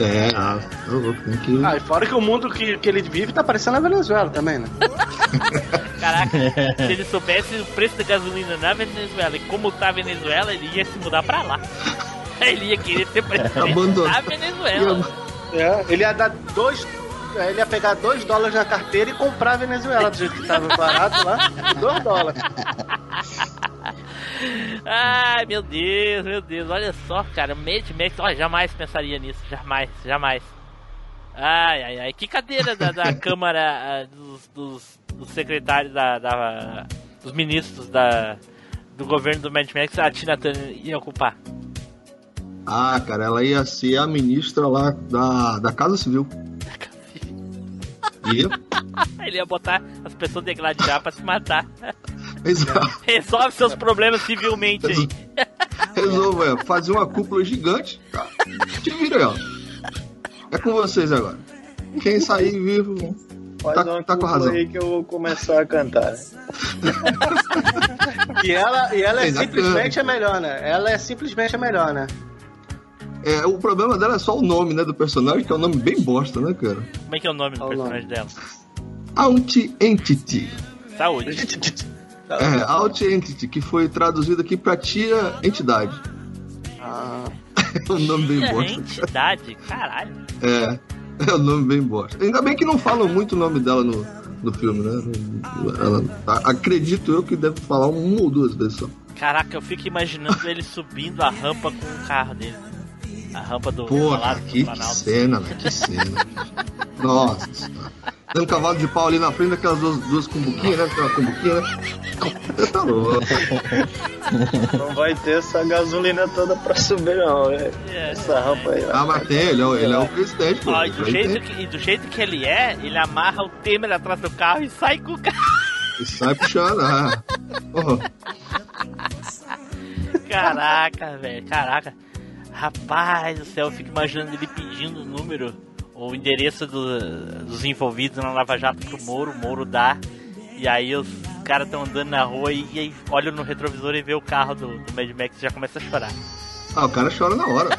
É, ah, tá louco, tem que. Ah, e fora que o mundo que, que ele vive tá parecendo a Venezuela também, né? Caraca, se ele soubesse o preço da gasolina na Venezuela e como tá a Venezuela, ele ia se mudar pra lá. Ele ia querer ser presidente Abandonou. da Venezuela. É, ele ia dar dois. Ele ia pegar dois dólares na carteira e comprar a Venezuela, do jeito que tava barato lá, dois dólares. Ai, meu Deus, meu Deus, olha só, cara, Mad Max, olha, jamais pensaria nisso, jamais, jamais. Ai, ai, ai, que cadeira da, da Câmara ah, dos, dos, dos secretários, da, da- dos ministros da, do governo do Mad Max a Tina Turner ia ocupar? Ah, cara, ela ia ser a ministra lá da, da Casa Civil. Ele ia botar as pessoas degladiar pra se matar. Exato. Resolve seus problemas civilmente aí. Resolva, é, fazer uma cúpula gigante. Tá? Te vira ó. É com vocês agora. Quem sair vivo. Faz Tá- uma tá com razão. aí que eu vou começar a cantar. E ela, e ela é Exatamente. simplesmente a melhor, né? Ela é simplesmente a melhor, né? É, o problema dela é só o nome, né, do personagem, que é um nome bem bosta, né, cara? Como é que é o nome do Qual personagem dela? Anti-Entity. Saúde. É, Anti-Entity, que foi traduzido aqui pra Tia Entidade. Ah, É um nome bem bosta. entidade, caralho. É, é um nome bem bosta. Ainda bem que não falam muito o nome dela no, no filme, né? Ela, a- acredito eu que deve falar uma ou duas vezes só. Caraca, eu fico imaginando ele subindo a rampa com o carro dele. A rampa do Palácio do que, que Planalto. cena, velho, que cena. Nossa senhora. Dando cavalo de pau ali na frente daquelas duas, duas cumbuquinhas, né? Aquela cumbuquinha, né? Você tá louco. Não vai ter essa gasolina toda pra subir, não. né? É, Essa rampa aí. Ah, mas tem, ele é, o- ele é o presidente, pô. Ó, e, do jeito tem- que, e do jeito que ele é, ele amarra o Temer atrás do carro e sai com o carro. E sai puxando, ah. Porra. Caraca, velho, caraca. Rapaz do céu, eu fico imaginando ele pedindo o número ou o endereço do- dos envolvidos na Lava Jato pro Moro, o Moro dá. E aí os caras estão andando na rua e, e aí olham no retrovisor e vê o carro do, do Mad Max e já começa a chorar. Ah, o cara chora na hora.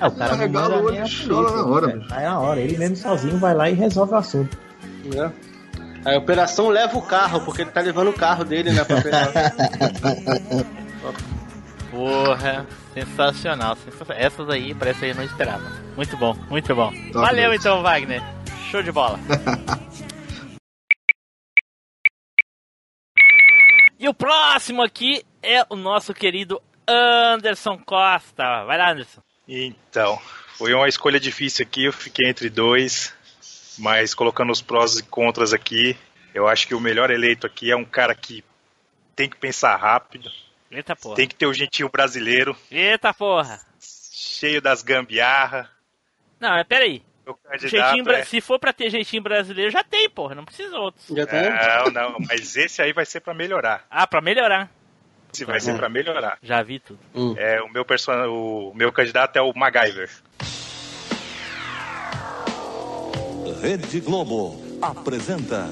Ah, o cara manda o olho e chora na hora, bicho. Aí na hora, ele mesmo sozinho vai lá e resolve o assunto. né? A operação leva o carro, porque ele tá levando o carro dele, né? Pra. Porra, sensacional, sensacional. Essas aí, parece aí eu não esperava. Muito bom, muito bom. Top Valeu então, Wagner. Show de bola. e o próximo aqui é o nosso querido Anderson Costa. Vai lá, Anderson. Então, foi uma escolha difícil aqui, eu fiquei entre dois, mas colocando os prós e contras aqui, eu acho que o melhor eleito aqui é um cara que tem que pensar rápido, Eita porra. tem que ter o gentil brasileiro, Eita porra. cheio das gambiarra. Não, mas peraí. O Jeitinho é... Se for pra ter jeitinho brasileiro, já tem, porra. Não precisa outros. Já tem? Não, não, mas esse aí vai ser pra melhorar. Ah, pra melhorar. Esse vai ser pra melhorar. Já vi tudo. É, o meu person... o meu candidato é o MacGyver. Rede Globo apresenta.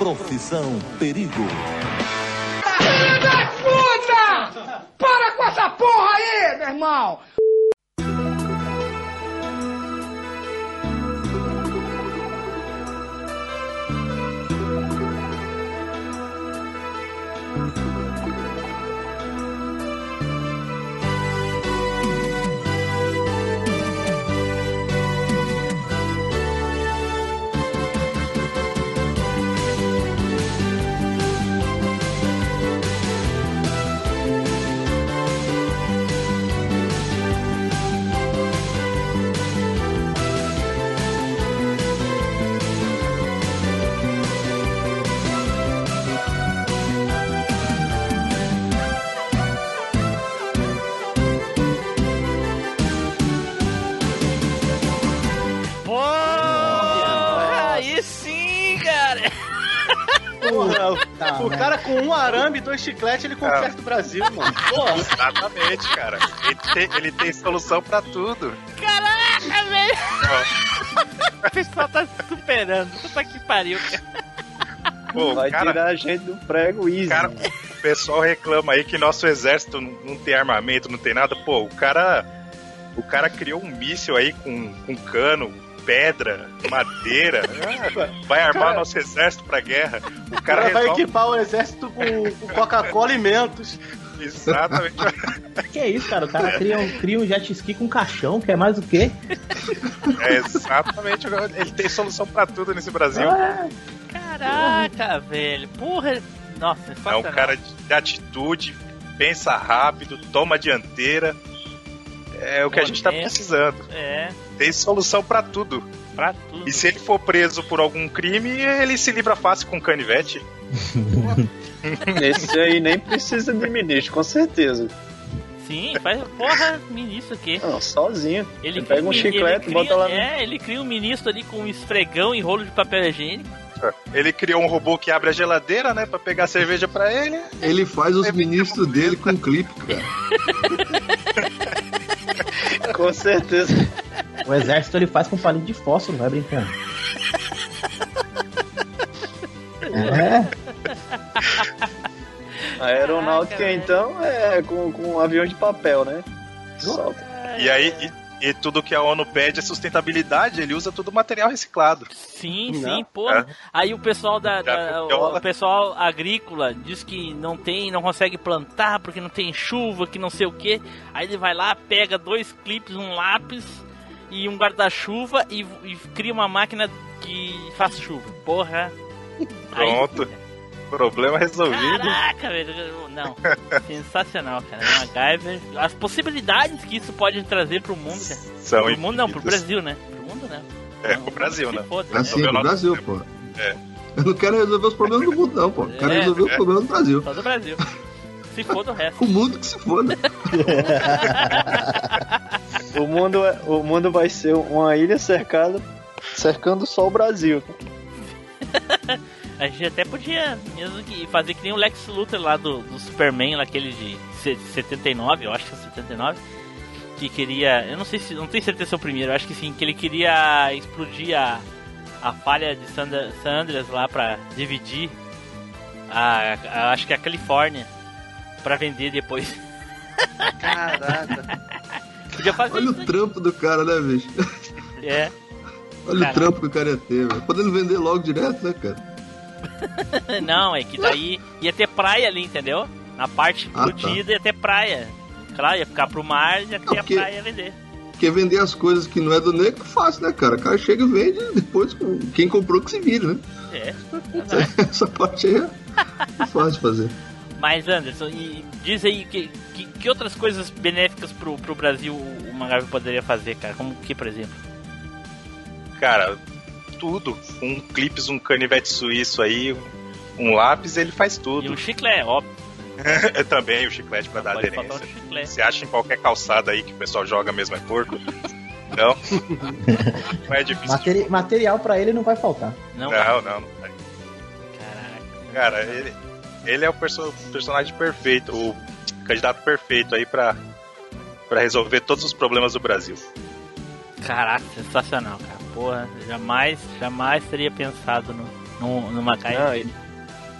Profissão Perigo. Puta! Para com essa porra aí, meu irmão! Porra, o cara com um arame e dois chicletes, ele conserta o Brasil, mano. Porra. Exatamente, cara. Ele tem, ele tem solução pra tudo. Caraca, velho! O pessoal tá se superando. Puta que pariu, cara. Pô, Vai cara, tirar a gente do prego easy. cara, o pessoal reclama aí que nosso exército não, não tem armamento, não tem nada. Pô, o cara. O cara criou um míssil aí com, com cano, pedra, madeira. Vai armar Cara- nosso exército pra guerra. O cara cara vai resolve. equipar o exército com, com Coca-Cola e Mentos. Exatamente. Que é isso, cara? O cara cria um, cria um jet ski com caixão, que é mais o quê? É exatamente. Ele tem solução pra tudo nesse Brasil. Ah, Caraca, velho. Porra. Nossa, É um sensacional. cara de, de atitude, pensa rápido, toma a dianteira. É o que a gente tá precisando. É, Tem solução pra tudo. pra tudo. E se ele for preso por algum crime, ele se livra fácil com canivete. Esse aí nem precisa de ministro, com certeza. Sim, faz. Porra, ministro aqui. Não, sozinho. Ele Ele pega um cria- chiclete, ele bota lá no- É, ele cria um ministro ali com um esfregão e rolo de papel higiênico. Ele criou um robô que abre a geladeira, né? Pra pegar cerveja pra ele. Ele faz os ministros dele com clipe, cara. Com certeza. o exército ele faz com palito de fósforo, vai brincando. É, A aeronáutica, Caraca, então, é com, com um avião de papel, né? Solta. E aí, e, e tudo que a ONU pede é sustentabilidade, ele usa tudo material reciclado. Sim, Não. sim, porra. Aí o pessoal da, da- Já o, pessoal agrícola diz que não tem, não consegue plantar porque não tem chuva, que não sei o que. Aí ele vai lá, pega dois clipes, um lápis e um guarda-chuva e, e cria uma máquina que faz chuva. Porra. Aí- Pronto. Problema resolvido. Caraca, velho. Não. Sensacional, cara. MacGyver. As possibilidades que isso pode trazer pro mundo, cara. São Pro mundo não, pro. Brasil, né? Pro mundo não. É, pro Brasil, né? foda, Pra né? meu pro Brasil, pô. É. Eu não quero resolver os problemas do mundo, não, pô. Eu quero É. resolver os problemas do Brasil. Só do Brasil. Se foda o resto. O mundo que se foda. O mundo, é- o mundo vai ser uma ilha cercada, cercando só o Brasil. A gente até podia mesmo que fazer que nem o Lex Luthor lá do, do Superman, lá, aquele de se- 79, eu acho que é 79, que queria. Eu não sei se. Não tenho certeza se é o primeiro, eu acho que sim, que ele queria explodir a, a falha de San, San Andreas lá pra dividir a, a- acho que a Califórnia pra vender depois. Caraca. Podia fazer Olha isso. o trampo do cara, né, bicho? É. Olha Cara. o trampo que o cara ia ter, velho. Podendo vender logo direto, né, cara? Não, é que daí ia ter praia ali, entendeu? Na parte Ah, tá. ia ter praia. Claro, ia ficar pro mar e ia ter a porque- praia a vender. Porque vender as coisas que não é do negro é fácil, né, cara? O cara chega e vende, depois quem comprou que se vira, né? É. Essa parte aí é fácil de fazer. Mas Anderson, e diz aí que, que, que outras coisas benéficas pro, pro Brasil o Magabe poderia fazer, cara? Como que, por exemplo? Cara, tudo. Um clipes, um canivete suíço aí, um lápis, ele faz E tudo. um chiclete, óbvio. É também o chiclete pra dar aderência. um. Você acha em qualquer calçada aí que o pessoal joga mesmo é porco? Não? Não é difícil. materi- material pra ele não vai faltar. Não, Não, não, não. é. caraca. Cara, ele, ele é o perso- personagem perfeito, o candidato perfeito aí pra resolver todos os problemas do Brasil. Caraca, sensacional, cara. Porra, jamais, jamais teria pensado no, no, ele-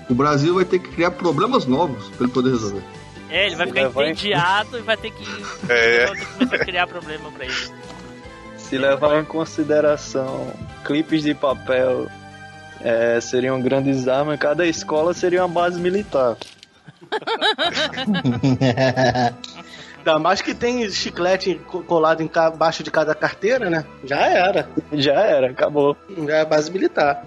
O Brasil vai ter que criar problemas novos pra ele poder resolver. É, ele vai Se ficar levar em- entediado e vai ter que, É. vai ter que começar a criar problema pra ele. se levar em consideração clipes de papel é, seriam grandes armas, cada escola seria uma base militar. Ainda mais que tem chiclete co- colado embaixo de cada carteira, né? Já era. Já era, acabou. Já é base militar.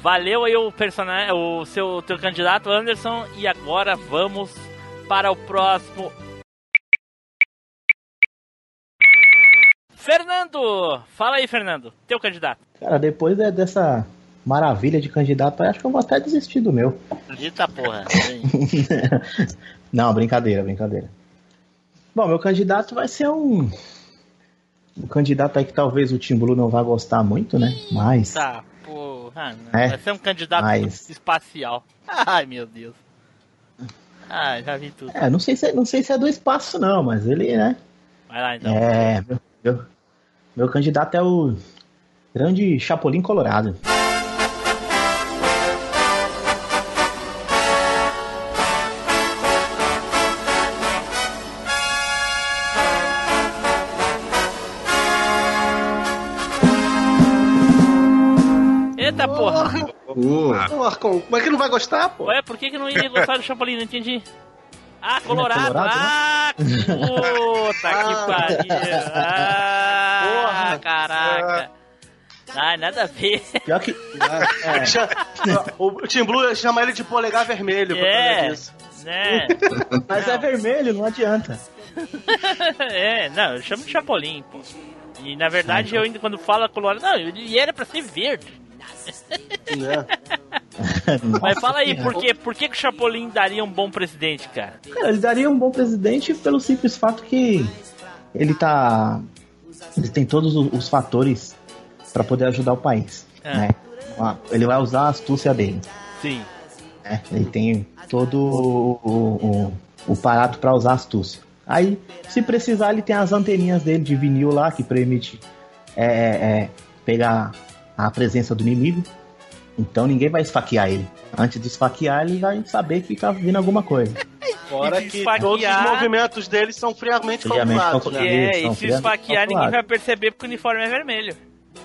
Valeu aí o personagem, o seu teu candidato Anderson e agora vamos para o próximo. Fernando, fala aí, Fernando, teu candidato. Cara, depois de- dessa maravilha de candidato, acho que eu vou até desistir do meu. Eita porra. Não, brincadeira, brincadeira. Bom, meu candidato vai ser um. Um candidato aí que talvez o Tim Blue não vá gostar muito, né? Mas. tá, não. É, Vai ser um candidato mas- espacial. Ai, meu Deus. Ah, já vi tudo. É, não sei se, não sei se é do espaço, não, mas ele, né? Vai lá então. É, meu, meu, meu candidato é o grande Chapolin Colorado. Pô, Ô, Arcon, como é que não vai gostar, pô? Ué, por que, que não ia gostar do Chapolin? Não entendi. Ah, Colorado! Colorado, né? ah, puta que pariu! Ah, Porra. caraca! Ah, nada a ver. Pior que. É, O Team Blue chama ele de polegar vermelho É. Né? mas é vermelho, não adianta. é, não, eu chamo de Chapolin, pô. E na verdade eu ainda quando falo Colorado, não, ele era pra ser verde. Né? Mas fala aí, por, quê? por que, que o Chapolin daria um bom presidente, cara? Cara, ele daria um bom presidente pelo simples fato que ele tá. Ele tem todos os, fatores pra poder ajudar o país. Ah. Né? Ele vai usar a astúcia dele. Sim. né? Ele tem todo o, o, o, o aparato pra usar a astúcia. Aí, se precisar, ele tem as anteninhas dele de vinil lá que permite é, é, é, pegar a presença do inimigo. Então ninguém vai esfaquear ele. Antes de esfaquear, ele vai saber que tá vindo alguma coisa. Fora que esfaquear- todos os movimentos dele são friamente Friamente calculados, né? É, Isso, e se esfaquear, ninguém vai perceber porque o uniforme é vermelho.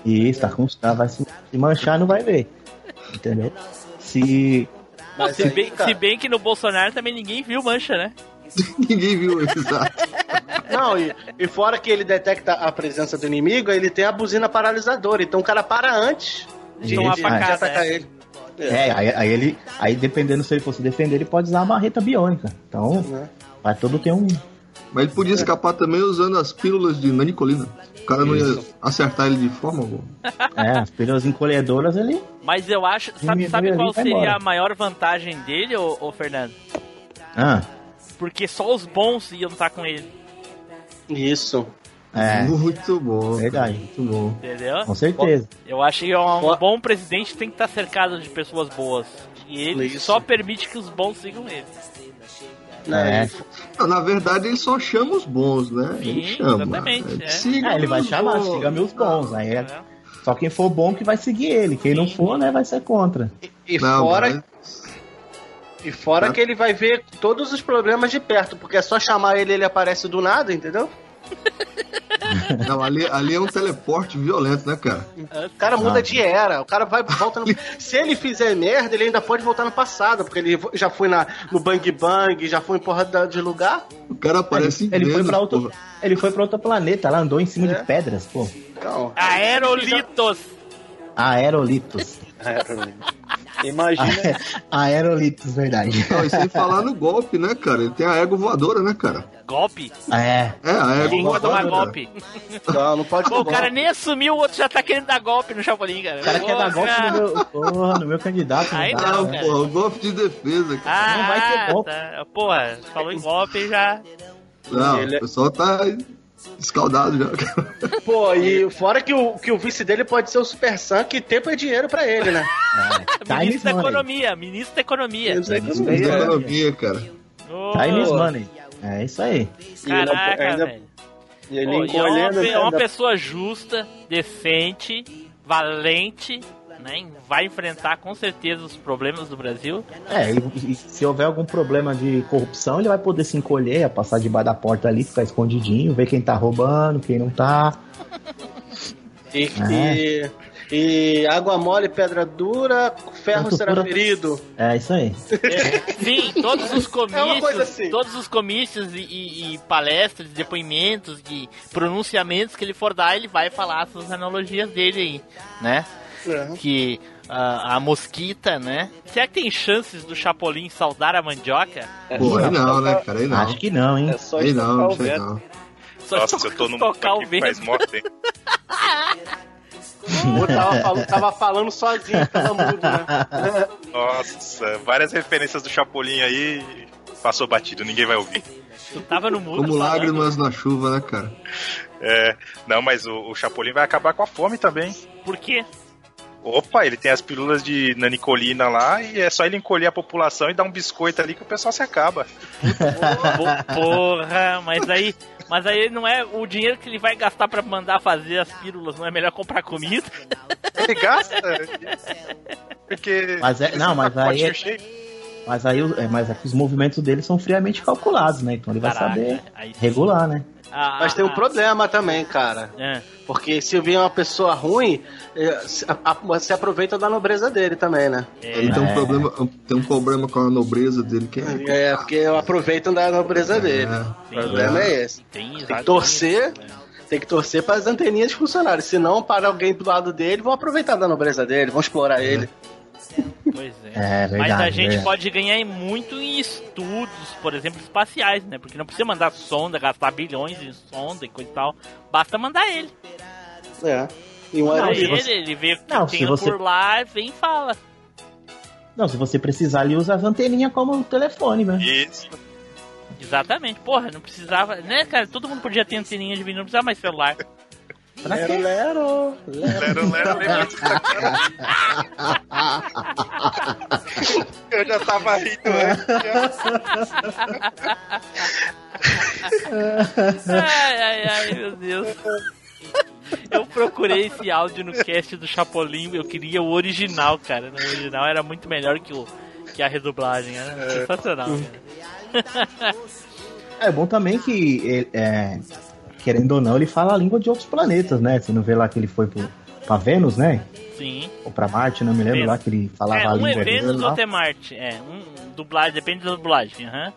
E isso, tá com, tá, vai se, se manchar, não vai ver. Entendeu? Se. Mas Se bem, cara, se bem que no Bolsonaro também ninguém viu mancha, né? ninguém viu isso. exato. Não, e, e fora que ele detecta a presença do inimigo, ele tem a buzina paralisadora. Então o cara para antes de, Tomar de- de facada, atacar é. ele. É, aí, aí ele. Aí dependendo se ele fosse defender, ele pode usar a marreta biônica. Então, Né? vai todo ter um. Mas ele podia escapar também usando as pílulas de nanicolina. O cara não ia acertar ele de forma alguma. É, as pílulas encolhedoras ele. Mas eu acho. Sabe, sabe qual seria a maior vantagem dele, ô, ô Fernando? Ah, Porque só os bons iam estar com ele, Isso. é. Muito bom. Verdade. Muito bom. entendeu? Com certeza. Eu acho que um bom presidente tem que estar cercado de pessoas boas. E ele Isso. só permite que os bons sigam ele. É. Não, na verdade, ele só chama os bons, né? ele Sim, chama. exatamente, é. Siga É, ele vai chamar, bons. siga meus bons. Aí é só quem for bom que vai seguir ele. Quem não for, né, vai ser contra. E Não, fora, mas- e fora que ele vai ver todos os problemas de perto, porque é só chamar ele ele aparece do nada, entendeu? Não, ali, ali é um teleporte violento, né, cara? O cara muda Ah. de era, o cara vai volta no... Se ele fizer merda, ele ainda pode voltar no passado, porque ele já foi na, no Bang Bang, já foi em porra de lugar. O cara aparece ele, em ele foi pra outro, porra. ele foi para outro planeta, lá andou em cima É. de pedras, pô. Então, Aerolitos! Aerolitos. Imagina, Aerolitos, verdade. Não, e sem falar no golpe, né, cara? Ele tem a ego voadora, né, cara? Golpe? É. É, a ego Quem voadora. tomar cara. golpe? não, não pode Pô, o cara nem assumiu, o outro já tá querendo dar golpe no Chapolin, cara. O cara quer dar golpe no meu, porra, no meu candidato. Aí não não, Ah, né? cara. porra, o golpe de defesa, cara. Ah, Não vai ter golpe. Tá. Porra, falou em golpe já. Não, ele- o pessoal tá escaldado já. Pô, e fora que o, que o vice dele pode ser o Super Sam, que tempo é dinheiro pra ele, né? É. Ministro da. Economia, ministro da Economia. Ministro da Ministro Economia. da economia, cara. Ô, Time is money. É isso aí. Caraca, ainda- velho. e ele e é uma, é uma pessoa justa, decente, valente, né? Vai enfrentar com certeza os problemas do Brasil. É, e, e se houver algum problema de corrupção, ele vai poder se encolher, passar debaixo da porta ali, ficar escondidinho, ver quem tá roubando, quem não tá. E, É. e, e água mole, pedra dura, ferro Tanto será dura- ferido. É isso aí. Sim, todos os É comícios, assim. todos os comícios e, e- e palestras, depoimentos, de pronunciamentos que ele for dar, ele vai falar essas analogias dele aí, né? É. Que a, a mosquita, né? Será que tem chances do Chapolin saudar a mandioca? Pô, aí não, né, cara? Aí não. Acho que não, hein? É só Aí não, o sei não. Só Nossa, to- eu tô num tocar o faz mó tempo. O tava, falando, tava falando sozinho, tava mudo, né? Nossa, várias referências do Chapolin aí passou batido, ninguém vai ouvir. Tu tava no mundo. Como falando. lágrimas na chuva, né, cara? É, não, mas o, o Chapolin vai acabar com a fome também. Por quê? Opa, ele tem as pílulas de nanicolina lá e é só ele encolher a população e dar um biscoito ali que o pessoal se acaba. Po- Porra, mas aí. Mas aí não é o dinheiro que ele vai gastar pra mandar fazer as pílulas, não é melhor comprar comida? Ele gasta. Porque. Mas é- não, mas aí- cheio. Mas aí é, mas é que os movimentos dele são friamente calculados, né? Então ele vai Caraca, saber sim. regular, né? Ah, Mas tem um ah, problema também, cara. é. Porque se vier uma pessoa ruim, se a- se aproveita da nobreza dele também, né? Ele tem um É. problema, tem um problema com a nobreza dele que é. É, porque aproveitam da nobreza dele. É. O problema é esse. Tem, Tem que torcer, tem que torcer para as anteninhas funcionarem. Senão, para alguém do lado dele, vão aproveitar da nobreza dele, vão explorar ele. Pois é. É verdade. Mas a gente verdade. pode ganhar muito em estudos, por exemplo, espaciais, né? Porque não precisa mandar sonda, gastar bilhões em sonda e coisa e tal. Basta mandar ele. É. E um Não, Aí se aeromoço. ele, ele vê o que Não, tem se você- por lá, vem e fala. Não, se você precisar, ele usa as anteninhas como telefone, né? Isso. Exatamente. Porra, não precisava. Né, cara? Todo mundo podia ter anteninha de vídeo, não precisava mais celular. Pra Lero, quê? lero, lero. Lero, lero, cara? Eu já tava rindo antes. Ai, ai, ai, meu Deus. Eu procurei esse áudio no cast do Chapolin, eu queria o original, cara. O original era muito melhor que, o, que a redublagem, era sensacional, cara. É bom também que, ele- é, querendo ou não, ele fala a língua de outros planetas, né? Você não vê lá que ele foi pro, pra Vênus, né? Sim. Ou pra Marte, não me lembro Vênus. lá que ele falava É, a um língua é dele Vênus, lá. outro é Marte. É, um dublagem, depende da dublagem, aham.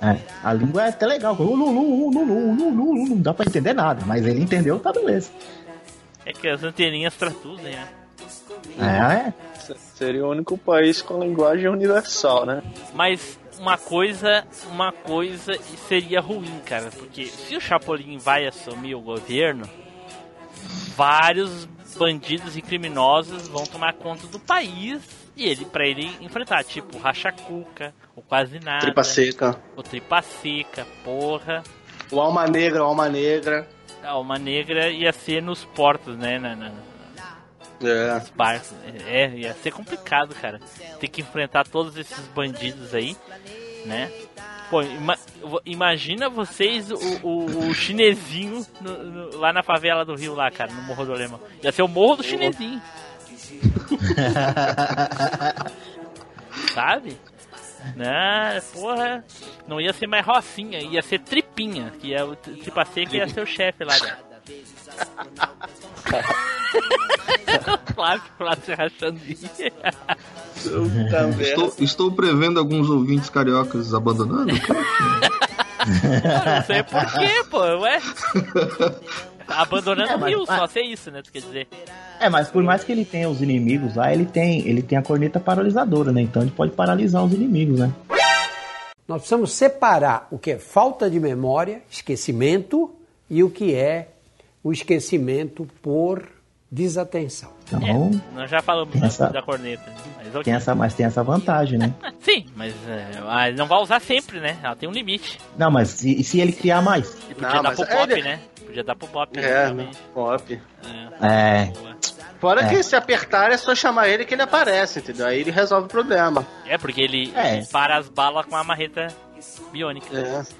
É, a língua é até legal. Lu, lu, lu, lu, lu, lu, lu, lu, Não dá pra entender nada, mas ele entendeu, tá beleza. É que as anteninhas traduzem, né? É, é. Seria o único país com linguagem universal, né? Mas uma coisa, uma coisa seria ruim, cara, porque se o Chapolin vai assumir o governo, vários bandidos e criminosos vão tomar conta do país e ele para ele enfrentar, tipo o Racha Cuca, o Quase Nada, Tripa seca. o Tripa Seca, porra, O Alma Negra, o Alma Negra. a Alma Negra ia ser nos portos, né, na, na- É. nos barcos. É, ia ser complicado, cara. Ter que enfrentar todos esses bandidos aí, né? Pô, ima- imagina vocês o, o, o chinesinho no- no- lá na favela do Rio, lá, cara, no Morro do Alemão. Ia ser o Morro do Chinesinho, sabe? Né, porra, não ia ser mais Rocinha, ia ser Tripinha, que é o Tripa Seca ia ser o chefe lá. Flávio, Flávio se rachando. Estou, estou prevendo alguns ouvintes cariocas abandonando? Não sei por quê, pô, ué. Abandonando É, o mas- Rio, só ser isso, né? Tu quer dizer? É, mas por mais que ele tenha os inimigos lá, ele tem, ele tem a corneta paralisadora, né? Então ele pode paralisar os inimigos, né? Nós precisamos separar o que é falta de memória, esquecimento, e o que é o esquecimimento por desatenção. Então, Nós já falamos Tem da, essa- da corneta. Mas, ok. tem essa, mas tem essa vantagem, né? Sim, mas, é, mas não vai usar sempre, né? Ela tem um limite. Não, mas e, e se ele criar mais? E podia Não, dar mas pro Pop, ele- né? Podia dar pro Pop, É, realmente. pop. É. É, boa. Fora É. que se apertar é só chamar ele que ele aparece, entendeu? Aí ele resolve o problema. É, porque ele, É. ele para as balas com a marreta biônica.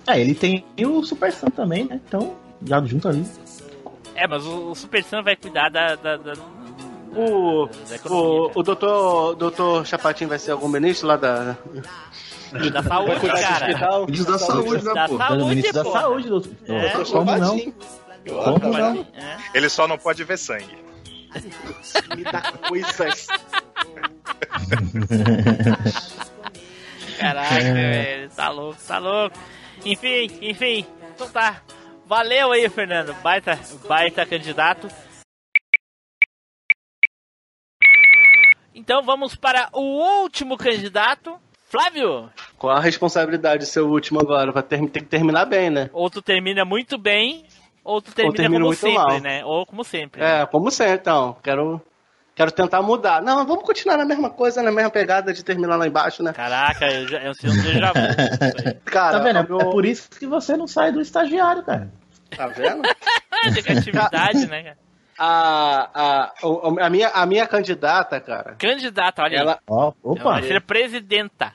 É. é, ele tem o Super Sam também, né? Então, já junto ali. É, mas o, o Super Sam vai cuidar da. da, da O, da o, o doutor, doutor Chapatinho vai ser algum ministro lá da. Da saúde, cara. hospital? Ministro da saúde, né, Da pô? saúde, o ministro da saúde, doutor. É, Como não? Como não? É. Ele só não pode ver sangue. Me dá coisas. Caraca, velho, tá louco, tá louco. Enfim, enfim, então tá. Valeu aí, Fernando. Baita, baita candidato. Então vamos para o último candidato. Flávio, Qual a responsabilidade de ser o último agora? Vai ter, tem que terminar bem, né? ou tu termina muito bem, ou tu termina termina como muito sempre, mal. né? Ou como sempre. né? É, como sempre, então. Quero, quero tentar mudar. Não, vamos continuar na mesma coisa, na mesma pegada de terminar lá embacho, né? Caraca, eu já, eu sei um vu. isso aí. Cara, Tá vendo? meu- É por isso que você não sai do estagiário, cara. Tá vendo? Negatividade, né, cara? a, a, a, minha, a minha candidata, cara, Candidata, olha ela, aí. Ó, Ela opa. vai ser presidenta.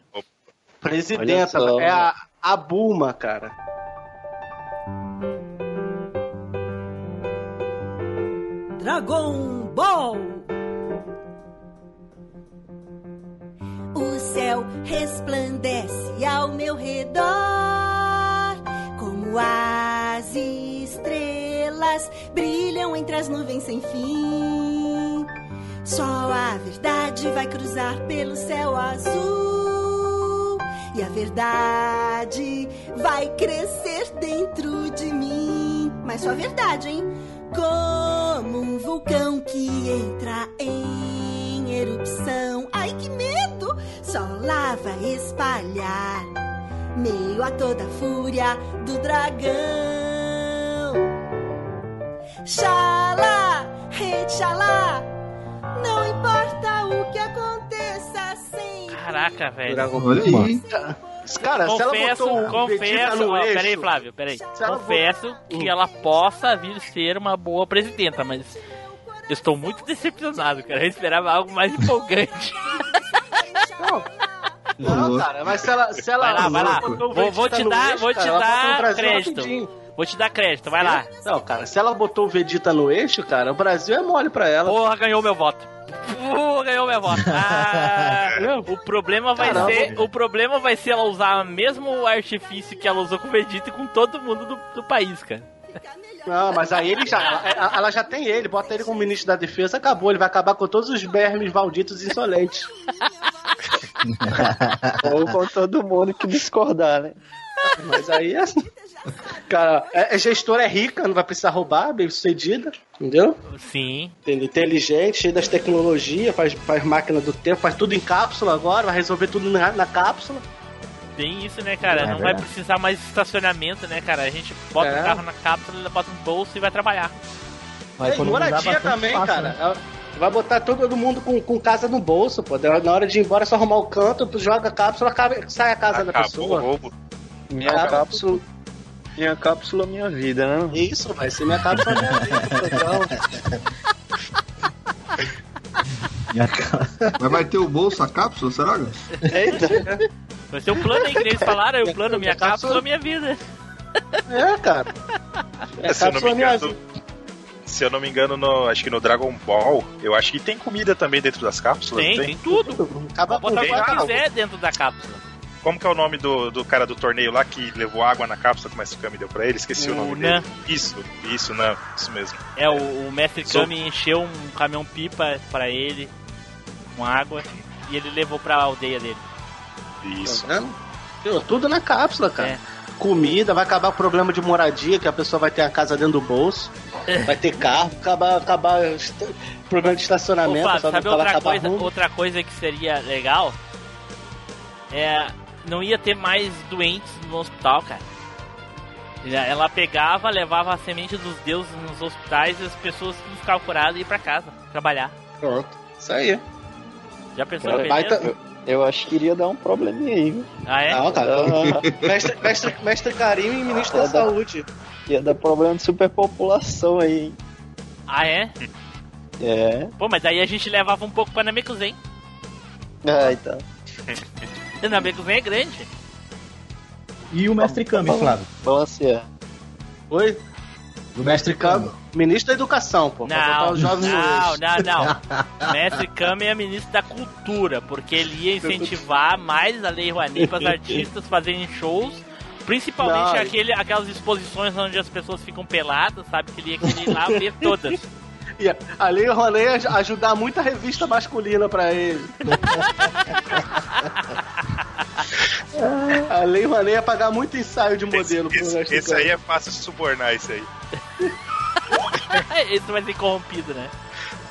presidenta, Olha só. é a, a Bulma, cara. Dragon Ball. O céu resplandece ao meu redor, como as estrelas brilham entre as nuvens sem fim. Só a verdade vai cruzar pelo céu azul. E a verdade vai crescer dentro de mim. Mas só a verdade, hein? Como um vulcão que entra em vai espalhar, meio a toda a fúria do dragão. Xalá, Xalá, não importa o que aconteça sempre. Caraca, velho. Cara, se ela Confesso, botou Vegeta confesso, ó, eixo, peraí, Flávio, peraí. Ela Confesso que ela possa vir ser uma boa presidenta, mas eu estou muito decepcionado, cara. Eu esperava algo mais empolgante. Não, cara, mas se ela. Se ela Vai lá, vai lá. botou o Vou, vou Vegeta te no dar, eixo, vou te cara, dar Brasil crédito. rapidinho. Vou te dar crédito, vai lá. Não, cara, se ela botou o Vegeta no eixo, cara, o Brasil é mole pra ela. Porra, ganhou meu voto. Porra, ganhou meu voto. Ah, o problema vai Caramba. ser, o problema vai ser ela usar o mesmo artifício que ela usou com o Vegeta e com todo mundo do, do país, cara. Não, mas aí ele já. Ela, ela já tem ele, bota ele como ministro da defesa, acabou. Ele vai acabar com todos os bermes malditos e insolentes. Ou com todo mundo que discordar, né? Mas aí é. Cara, é, é gestora é rica, não vai precisar roubar, bem sucedida, entendeu? Sim. Inteligente, cheia das tecnologias, faz, faz máquina do tempo, faz tudo em cápsula agora, vai resolver tudo na, na cápsula. Tem isso, né, cara? É Não vai verdade. precisar mais de estacionamento, né, cara? A gente bota É. o carro na cápsula, bota no bolso e vai trabalhar. Vai É, economizar moradia também, espaço, cara. né? Ela Vai botar todo mundo com, com casa no bolso, pô. Na hora de ir embora é só arrumar o canto, tu joga a cápsula, acaba- sai a casa da Acabou o pessoa. roubo. Minha cápsula. Minha cápsula, minha vida, né? Isso, vai ser minha cápsula minha vida, então. Mas vai ter o bolso, a cápsula, será? Eita. Vai ser o plano aí que eles falaram, é o plano minha Cápsula- minha vida. É, cara. Minha se, eu não me engano, se eu não me engano, no, acho que no Dragon Ball, eu acho que tem comida também dentro das cápsulas. Tem, não tem tudo. Acaba Pode botar o que Tem, quiser dentro da cápsula. Como que é o nome do, do cara do torneio lá que levou água na cápsula que o Mestre Kami deu pra ele? Esqueci o, O nome Nan. dele. Isso, isso, não, isso mesmo. É, o, o mestre Sou- Kami encheu um caminhão pipa pra ele com água e ele levou pra aldeia dele. Isso. Tá? Meu, Tudo na cápsula, cara. É. Comida, vai acabar o problema de moradia, que a pessoa vai ter a casa dentro do bolso. Vai ter carro, acabar, acabar problema de estacionamento, só sabe outra coisa, outra coisa que seria legal? É. Não ia ter mais doentes no hospital, cara. Ela- pegava, levava a semente dos deuses nos hospitais e as pessoas que ficavam curadas e ir pra casa, trabalhar. Pronto. Isso aí. Já pensou beleza? tá- Eu acho que iria dar um probleminha aí, viu? Ah, é? Não, cara. Ah, mestre, mestre, mestre Carinho e ministro da É, dá- Saúde. ia dar problema de superpopulação aí, hein? Ah, é? É. Pô, mas daí a gente levava um pouco pra Namekusei. Ah, então. Namekusei é grande. E o mestre Kami, Flávio? Balancear. Oi? O mestre Kami. Ministro da Educação, pô. Não, não, não, não. Mestre Kami é ministro da cultura, porque ele ia incentivar mais a Lei Rouanet para os artistas fazerem shows, principalmente Não, aquele, aquelas exposições onde as pessoas ficam peladas, sabe? Que ele ia querer ir lá ver todas. E a Lei Rouanet ia ajudar muita revista masculina pra ele. A Lei Rouanet ia pagar muito ensaio de Esse, modelo pro esse- mestre esse aí é fácil de subornar, esse aí. Esse vai ser corrompido, né?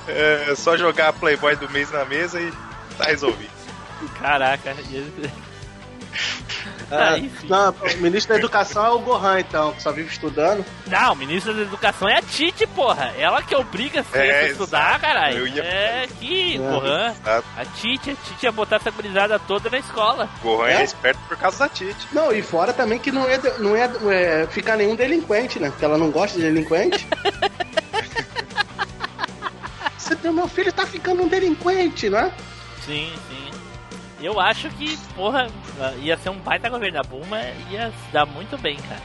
É só jogar a Playboy do mês na mesa e tá resolvido. Caraca. Ah, Ah, não, o ministro da Educação é o Gohan, então, que só vive estudando. Não, ministro da Educação é a Tite, porra. Ela que obriga você É, a estudar, caralho. Eu ia- É que, É. porra. Exato. A Tite, a Tite ia botar essa gurizada toda na escola. Gohan É? é esperto por causa da Tite. Não, e fora também que não é, não é, é ficar nenhum delinquente, né? Porque ela não gosta de delinquente. Deus, meu filho tá ficando um delinquente, né? Sim, sim. Eu acho que, porra, ia ser um baita governo da Bulma, ia dar muito bem, cara.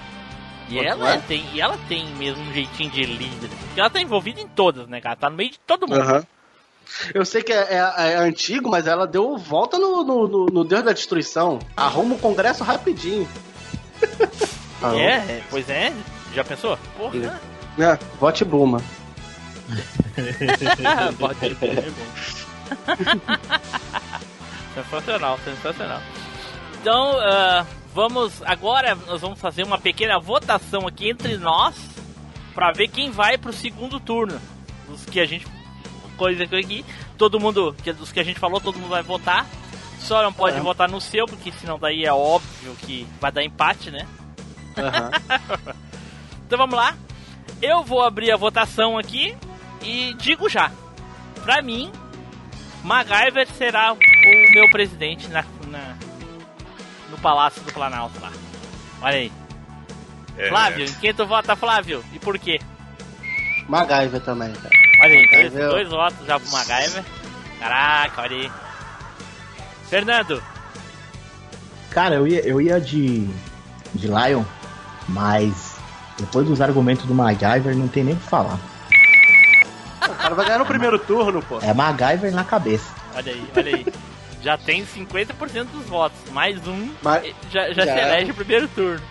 E ela, é? tem, e ela tem mesmo um jeitinho de líder. Porque ela tá envolvida em todas, né, cara? Tá no meio de todo mundo. Uhum. Eu sei que é, é, é, antigo, mas ela deu volta no, no, no, no Deus da Destruição. Arruma o Congresso rapidinho. é, é, pois é. Já pensou? Porra. É, vote Buma. vote Buma. sensacional, sensacional. Então, uh, vamos agora nós vamos fazer uma pequena votação aqui entre nós para ver quem vai pro segundo turno. Os que a gente coisa aqui, todo mundo, que dos que a gente falou, todo mundo vai votar. Só não pode é. votar no seu, porque senão daí é óbvio que vai dar empate, né? Uhum. então vamos lá. Eu vou abrir a votação aqui e digo já. Pra mim, MacGyver será o meu presidente na, na no Palácio do Planalto lá. Olha aí. É. Flávio, em quem tu vota, Flávio? E por quê? MacGyver também, cara. Olha aí, dois, dois votos já pro MacGyver. Caraca, olha aí. Fernando. Cara, eu ia, eu ia de, de Lion, mas depois dos argumentos do MacGyver não tem nem o que falar. O cara vai ganhar no primeiro turno, pô. É MacGyver na cabeça. Olha aí, olha aí. Já tem 50% dos votos. Mais um Mas, já, já, já, se elege o primeiro turno.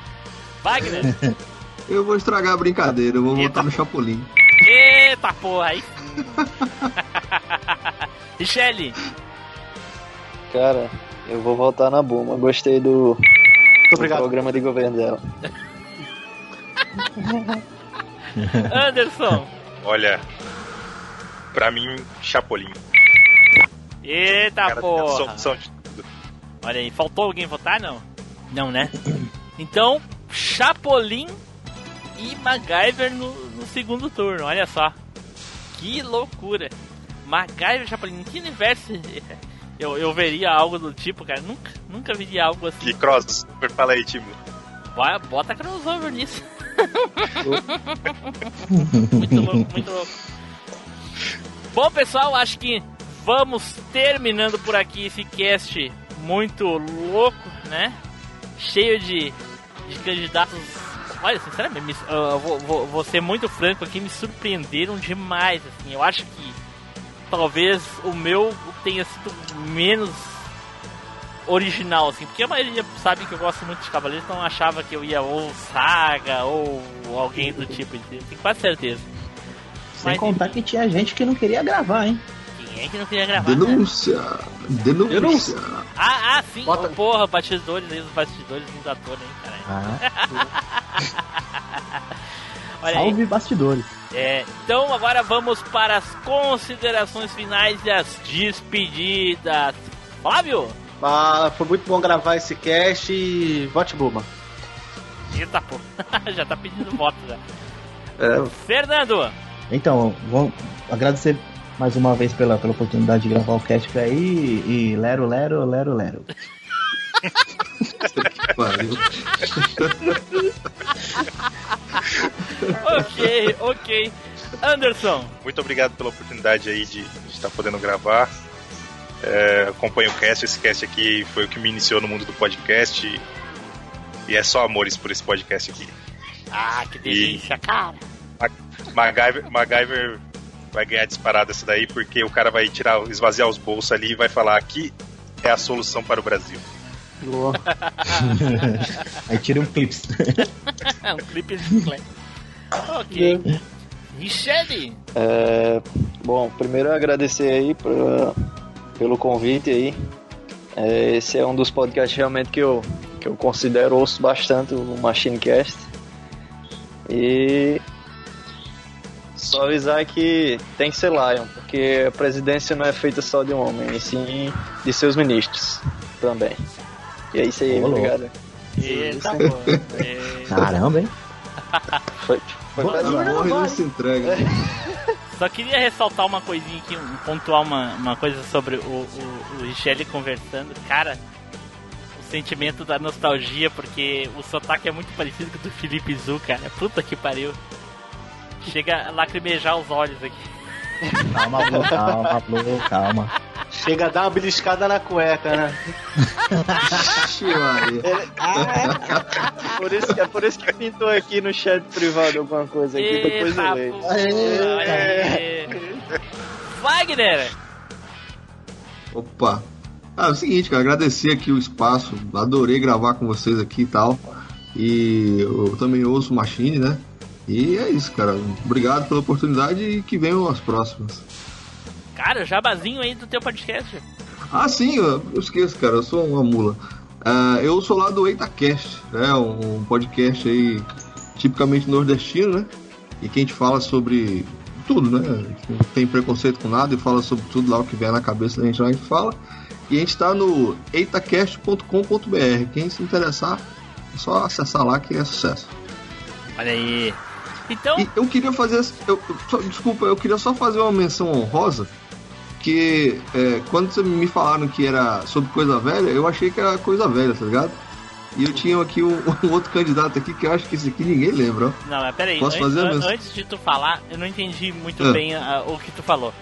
Wagner. eu vou estragar a brincadeira, eu vou Eita. votar no Chapolin. Eita porra, aí Michele. Cara, eu vou voltar na Buma. Gostei do, do programa de governo dela. Anderson. Olha, pra mim, Chapolin. Eita Cara, porra. Olha aí, faltou alguém votar, não? Não, né? Então, Chapolin e MacGyver no, no segundo turno, olha só. Que loucura. MacGyver Chapolin, em que universo eu, eu veria algo do tipo, cara? Nunca, nunca veria algo assim. Que crossover, fala aí, Timo. Vai, bota crossover nisso. muito louco, muito louco. Bom, pessoal, acho que vamos terminando por aqui esse cast muito louco, né? Cheio de, de candidatos Olha, sinceramente, eu vou, vou, vou, ser muito franco aqui, me surpreenderam demais, assim. Eu acho que talvez o meu tenha sido menos original, assim, porque a maioria sabe que eu gosto muito de Cavaleiros, então achava que eu ia ou Saga ou alguém do tipo, tenho quase certeza. Sem Mas, contar que tinha gente que não queria gravar, hein? Quem é que não queria gravar? Denúncia! Né? Denúncia! Denúncia. Ah, ah, sim, Bota... porra, bastidores aí, os bastidores dos atores, hein, cara. Ah. Salve aí. bastidores. É, então agora vamos para as considerações finais e as despedidas. Flávio? Ah, foi muito bom gravar esse cast e vote Buma. Eita, pô. já tá pedindo voto já. É. Fernando! Então, vou agradecer mais uma vez pela, pela oportunidade de gravar o cast aí e lero, lero, lero, lero. ok, ok. Anderson. Muito obrigado pela oportunidade aí de, de estar podendo gravar. É, acompanho o cast, esse cast aqui foi o que me iniciou no mundo do podcast. E, e é só amores por esse podcast aqui. Ah, que delícia, e, cara! MacGyver, MacGyver vai ganhar disparado essa daí, porque o cara vai tirar, esvaziar os bolsos ali e vai falar que é a solução para o Brasil. Aí tira um clipe. um clipe de chiclete. Ok. Michele! É, bom, primeiro agradecer aí pra, pelo convite aí. É, esse é um dos podcasts realmente que eu, que eu considero ouço bastante, o Machinecast. E só avisar que tem que ser Lion, porque a presidência não é feita só de um homem, e sim de seus ministros também. E é isso aí, Olô. obrigado. Eita, Caramba, hein? Foi, foi Morre se entrega. Só queria ressaltar uma coisinha aqui, pontuar uma, uma coisa sobre o, o, o Richelle conversando. Cara, o sentimento da nostalgia, porque o sotaque é muito parecido com o do Felipe Zu, cara. Puta que pariu. Chega a lacrimejar os olhos aqui. Calma, Blue, calma, Blue, calma. Chega a dar uma beliscada na cueca, né? Ele- Ah, é. Por isso, que- é por isso que pintou aqui no chat privado alguma coisa aqui, depois eu leio. Wagner! Opa. Ah, é o seguinte, cara, agradecer aqui o espaço, adorei gravar com vocês aqui e tal. E eu também ouço Machine, né? E é isso, cara. Obrigado pela oportunidade e que venham as próximas. Cara, jabazinho aí do teu podcast. Ah, sim, eu, eu esqueço, cara, eu sou uma mula. Ah, eu sou lá do EitaCast, né? Um podcast aí tipicamente nordestino, né? E que a gente fala sobre tudo, né? Não tem preconceito com nada e fala sobre tudo lá o que vier na cabeça da gente lá a gente fala. E a gente tá no eitacast.com.br. Quem se interessar, é só acessar lá que é sucesso. Olha aí. Então, E eu queria fazer. eu- desculpa, eu queria só fazer uma menção honrosa. Que é, quando vocês me falaram que era sobre coisa velha, eu achei que era coisa velha, tá ligado? E eu tinha aqui um, um outro candidato aqui que eu acho que esse aqui ninguém lembra, ó. não, mas peraí. Posso antes, fazer an- mesmo? antes de tu falar, eu não entendi muito Ah. bem ah, o que tu falou.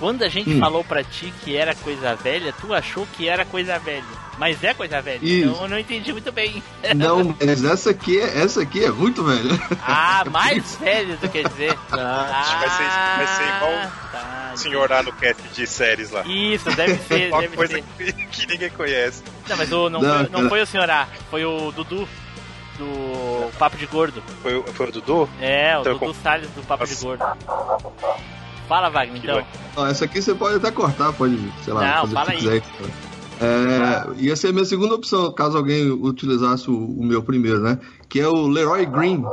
Quando a gente Hum. falou pra ti que era coisa velha, tu achou que era coisa velha. Mas é coisa velha. Isso. Então eu não entendi muito bem. Não, mas essa aqui é, essa aqui é muito velha. Ah, mais velho, tu quer dizer? Ah, Acho que vai ser, vai ser igual tá. o senhor lá no cast de séries lá. Isso, deve ser, Uma deve coisa ser. que, que ninguém conhece. Não, mas o, não, Não, foi, não foi o senhor A, foi o Dudu do Papo de Gordo. Foi, o- foi o Dudu? É, o Então Dudu conf- Salles do Papo de Nossa. Gordo. Fala, Wagner, então. Ó, essa aqui você pode até cortar, pode, sei lá, Não, fazer fala o que aí. quiser. É, ia ser a minha segunda opção, caso alguém utilizasse o, o meu primeiro, né? Que é o Leroy Green.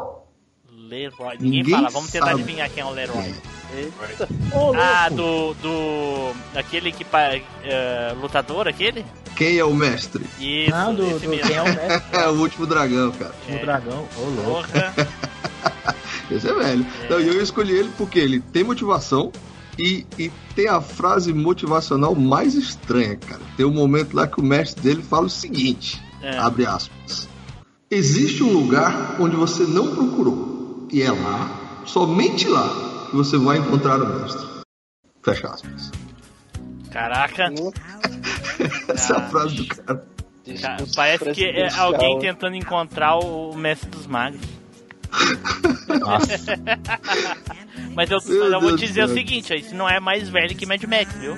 Leroy. Ninguém, Ninguém fala, vamos tentar sabe. adivinhar quem é o Leroy. Eita. Ô, Ah, louco. do. do. aquele que. pa- eh, lutador, aquele? Quem é o mestre? Isso, Não, do, esse do mesmo. quem é o mestre É o último dragão, cara. do dragão. Ô, louco. Porra. Esse é velho. Então, e eu escolhi ele porque ele tem motivação e, e tem a frase motivacional mais estranha, cara. Tem um momento lá que o mestre dele fala o seguinte: É. abre aspas. Existe um lugar onde você não procurou. E é lá, somente lá, que você vai encontrar o mestre. Fecha aspas. Caraca. Essa é a frase do cara. Ca- Parece que é alguém tentando encontrar o mestre dos magos. Nossa. Mas eu, vou Deus te dizer o céu. seguinte, ó, isso não é mais velho que Mad Max, viu?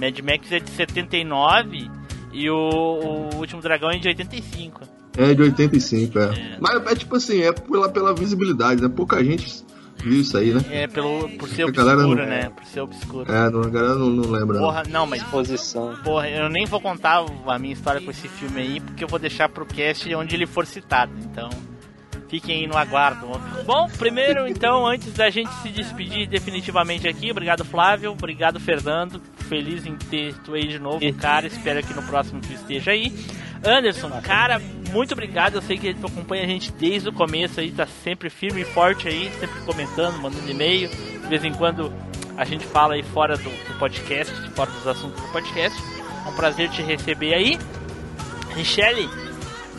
Mad Max é de 79 e o, o Último Dragão é de 85. É de 85, é. Mas é tipo assim, é pela, pela visibilidade, né? Pouca gente viu isso aí, né? É, pelo, por ser obscuro, não- né? Por ser obscuro. É, não, a galera não, não lembra. não. Porra, não, mas Posição. Porra, eu nem vou contar a minha história com esse filme aí, porque eu vou deixar pro cast onde ele for citado. Então, fiquem aí no aguardo. Bom, primeiro, então, antes da gente se despedir definitivamente aqui, obrigado Flávio, obrigado Fernando, feliz em ter tu aí de novo, cara. Espero que no próximo tu esteja aí. Anderson, cara, muito obrigado. Eu sei que tu acompanha a gente desde o começo aí, tá sempre firme e forte aí, sempre comentando, mandando e-mail. De vez em quando a gente fala aí fora do, do podcast, fora dos assuntos do podcast. É um prazer te receber aí. Michele,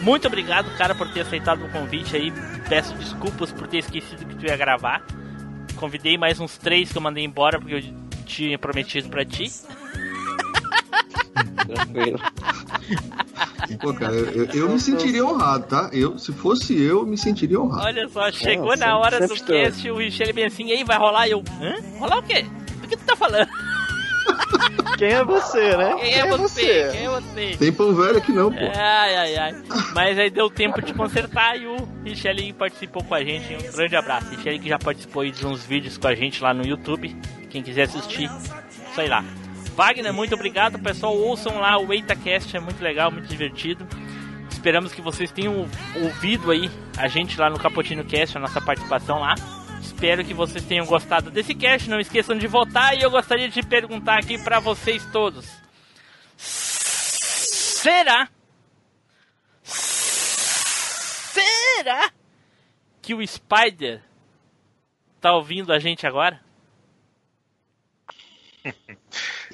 muito obrigado, cara, por ter aceitado o convite aí. Peço desculpas por ter esquecido que tu ia gravar. Convidei mais uns três que eu mandei embora porque eu tinha prometido pra ti. Tranquilo. Pô, cara, eu, eu- eu me sentiria honrado, tá? Eu, se fosse eu, eu me sentiria honrado. Olha só, chegou na hora do cast, o Michele bem assim, aí vai rolar? E eu, hã? Rolar o quê? Do que tu tá falando? Quem é você, né? Quem é você? Quem é você? Tem pão velho aqui não, pô. Ai, ai, ai. Mas aí deu tempo de consertar e o Michele participou com a gente. Um grande abraço. Michele que já participou aí de uns vídeos com a gente lá no YouTube. Quem quiser assistir, sei lá. Wagner, muito obrigado, pessoal. Ouçam lá o EitaCast, é muito legal, muito divertido. Esperamos que vocês tenham ouvido aí a gente lá no Capotino Cast, a nossa participação lá. Espero que vocês tenham gostado desse cast. Não esqueçam de votar e eu gostaria de perguntar aqui pra vocês todos. Será? Será que o Spider tá ouvindo a gente agora?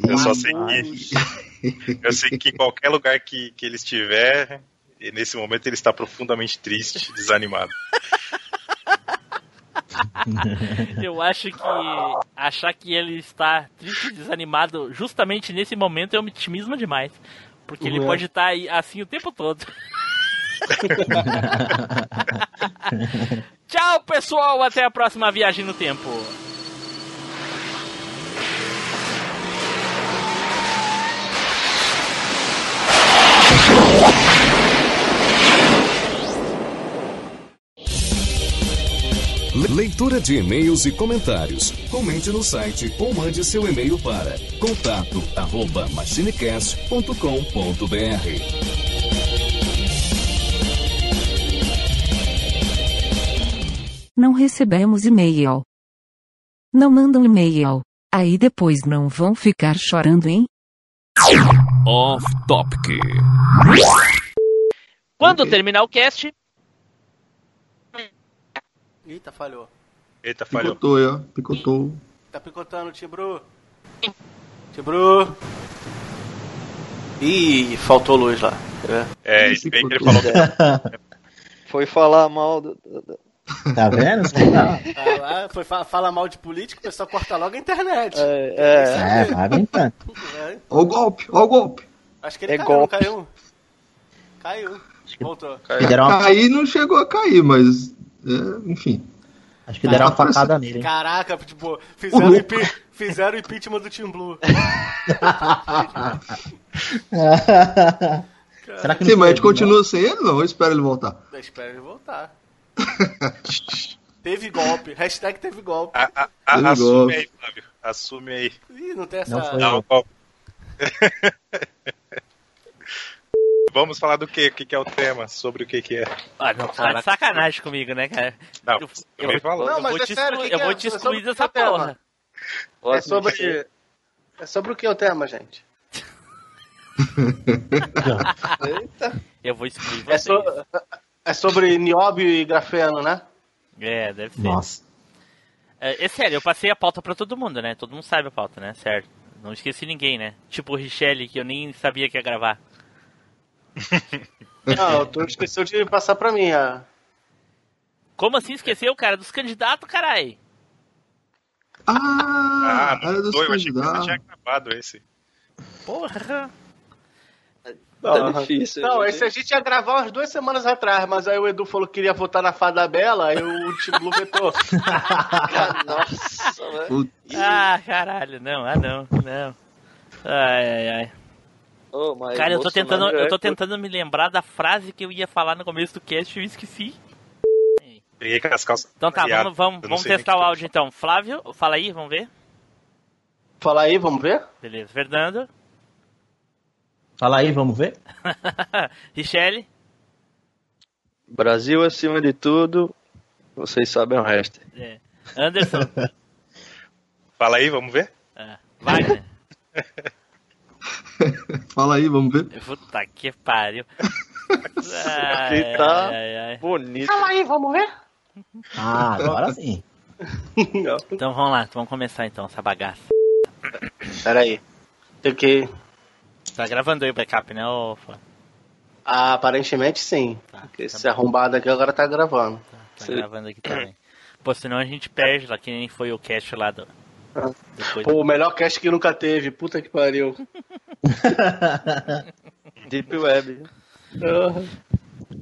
Eu só sei que. Eu sei que em qualquer lugar que, que ele estiver, e nesse momento ele está profundamente triste, desanimado. Eu acho que achar que ele está triste e desanimado justamente nesse momento é um otimismo demais. Porque ele Uhum. pode estar aí assim o tempo todo. Tchau, pessoal. Até a próxima viagem no tempo. Leitura de e-mails e comentários. Comente no site ou mande seu e-mail para contato arroba machinecast.com.br. Não recebemos e-mail. Não mandam e-mail. Aí depois não vão ficar chorando, hein? Off Topic. Quando terminar o cast, Eita, falhou. Eita, falhou. Picotou ó. Picotou. Tá picotando, Tibru. Tibru. Ih, faltou luz lá. É, se bem que ele falou. Foi falar mal do. Tá vendo? Tá- Ah, lá, foi fa fala mal de política, o pessoal corta logo a internet. É, é, É, vai ventando. É, Ó o golpe, ó o golpe. Acho que ele É caiu, golpe. caiu. Caiu. Voltou. caiu. Uma, Cair não chegou a cair, mas. É, enfim. acho que deram uma facada nele. hein? Caraca, tipo, fizeram, impi fizeram o impeachment do Team Blue. Será que Sim, não mas a gente continua sem ele, não? Eu espero ele voltar. Eu espero ele voltar. teve golpe. Hashtag teve golpe. A- a- a- Ele assume gosta. aí, Flávio. Assume aí. Ih, não tem essa. Não foi. Dá um golpe. Vamos falar do quê? O que, que é o tema? Sobre o que, que é? ah, não, tá de sacanagem comigo, né, cara? Não, Eu- eu. Não, eu vou é te, sério, exclu- o que eu que vou é? te É excluir sobre dessa o tema. porra. É sobre. É sobre o que o tema, gente? Eita. Eu vou excluir É, vocês. so... é sobre nióbio e grafeno, né? É, deve ser. Nossa. É, é sério, eu passei a pauta pra todo mundo, né? Todo mundo sabe a pauta, né? Certo. Não esqueci ninguém, né? Tipo o Richelle, que eu nem sabia que ia gravar. Não, tu esqueceu de passar pra mim. A... Como assim esqueceu, cara? Dos candidatos, carai? Ah, Ah, era não dos foi, eu achei que você candidatos. tinha gravado esse. Porra. Tá difícil. Não, gente. esse a gente ia gravar umas duas semanas atrás, mas aí o Edu falou que queria votar na Fada Bela, aí o Team Blue vetou. Nossa, velho. Putz, Ah, caralho, não, ah não, não. Ai, ai, ai. Mas Cara, eu tô tentando, eu é- tô tentando me lembrar da frase que eu ia falar no começo do cast e eu esqueci. Peguei com as calças. Então tá, vamos, vamos, Eu vamos testar o áudio então. Flávio, fala aí, vamos ver. Fala aí, vamos ver? Beleza. Fernando. Fala aí, vamos ver? Richelle. Brasil acima de tudo, vocês sabem o resto. É. Anderson. Fala aí, vamos ver? É. Wagner. Fala aí, vamos ver. Puta que pariu. Ai, Aqui tá ai, ai, bonito. Fala aí, vamos ver? Ah, agora sim. Então vamos lá, vamos começar então essa bagaça. Pera aí. Tem que. Tá gravando aí o backup, né, ô? Ah, aparentemente sim. Tá, Porque tá esse arrombado aqui agora tá gravando. Tá Sim. gravando aqui também. Pô, senão a gente perde lá, que nem foi o cast lá do. Depois Pô, o melhor cast que nunca teve. Puta que pariu. Deep Web.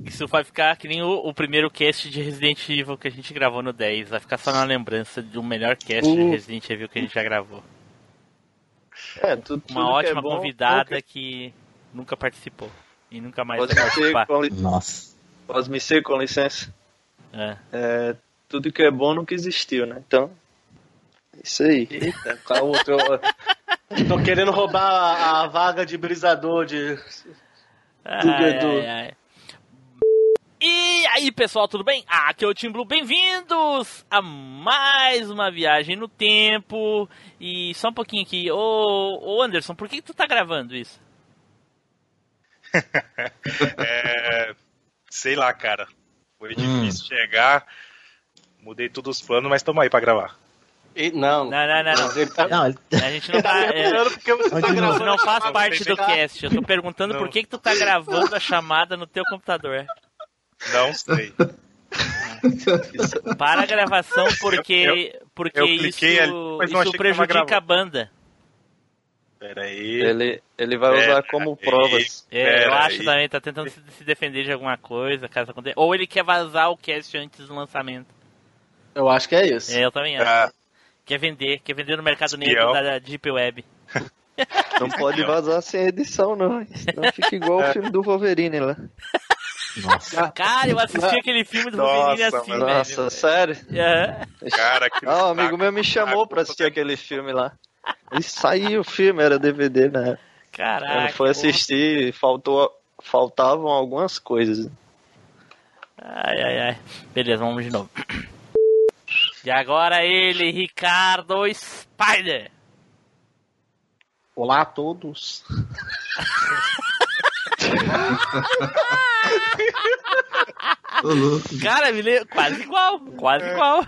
Isso vai ficar que nem o, o primeiro cast de Resident Evil que a gente gravou no 10. Vai ficar só na lembrança de um melhor cast de Uh. Resident Evil que a gente já gravou. É, tudo, tudo Uma que é ótima bom, convidada que nunca participou. E nunca mais Pode vai ser participar. com, li- Nossa. pode me ser com licença. É. É, tudo que é bom nunca existiu, né? Então, é isso aí. Eita, qual outro? Tô querendo roubar a, a vaga de brisador de. Ai, Edu. ai, ai. E aí, pessoal, tudo bem? Ah, aqui é o Tim Blue. Bem-vindos a mais uma viagem no tempo. E só um pouquinho aqui. Ô, ô Anderson, por que, que tu tá gravando isso? É, sei lá, cara. Foi difícil chegar. Mudei todos os planos, mas tamo aí pra gravar. E, não. Não, não, não, não. Ele tá, Não, ele... A gente não tá. tá é, esperando porque você tá gravando. não faz parte do cast. Eu tô perguntando Não. por que, que tu tá gravando a chamada no teu computador. Não sei. Para a gravação porque, porque eu isso, cliquei ali, mas não isso prejudica a banda. Peraí. Ele, ele vai usar como provas. É, eu acho aí. também, tá tentando se, se defender de alguma coisa, caso aconteça. Ou ele quer vazar o cast antes do lançamento. Eu acho que é isso. É, eu também acho. Ah, Quer vender, quer vender no mercado negro da Deep Web. Não pode vazar sem edição, não. Senão fica igual o filme do Wolverine lá. Cara, eu assisti aquele filme do Wolverine Nossa, assim, mano. velho. Nossa, sério? É. cara, que Ah, um amigo meu me chamou pra assistir aquele filme lá. E saiu o filme, era DVD, né? Caraca. Quando foi assistir, faltou, faltavam algumas coisas. Ai, ai, ai. Beleza, vamos de novo. E agora ele, Ricardo Spider. Olá a todos. Cara, me lembra... quase igual, quase igual.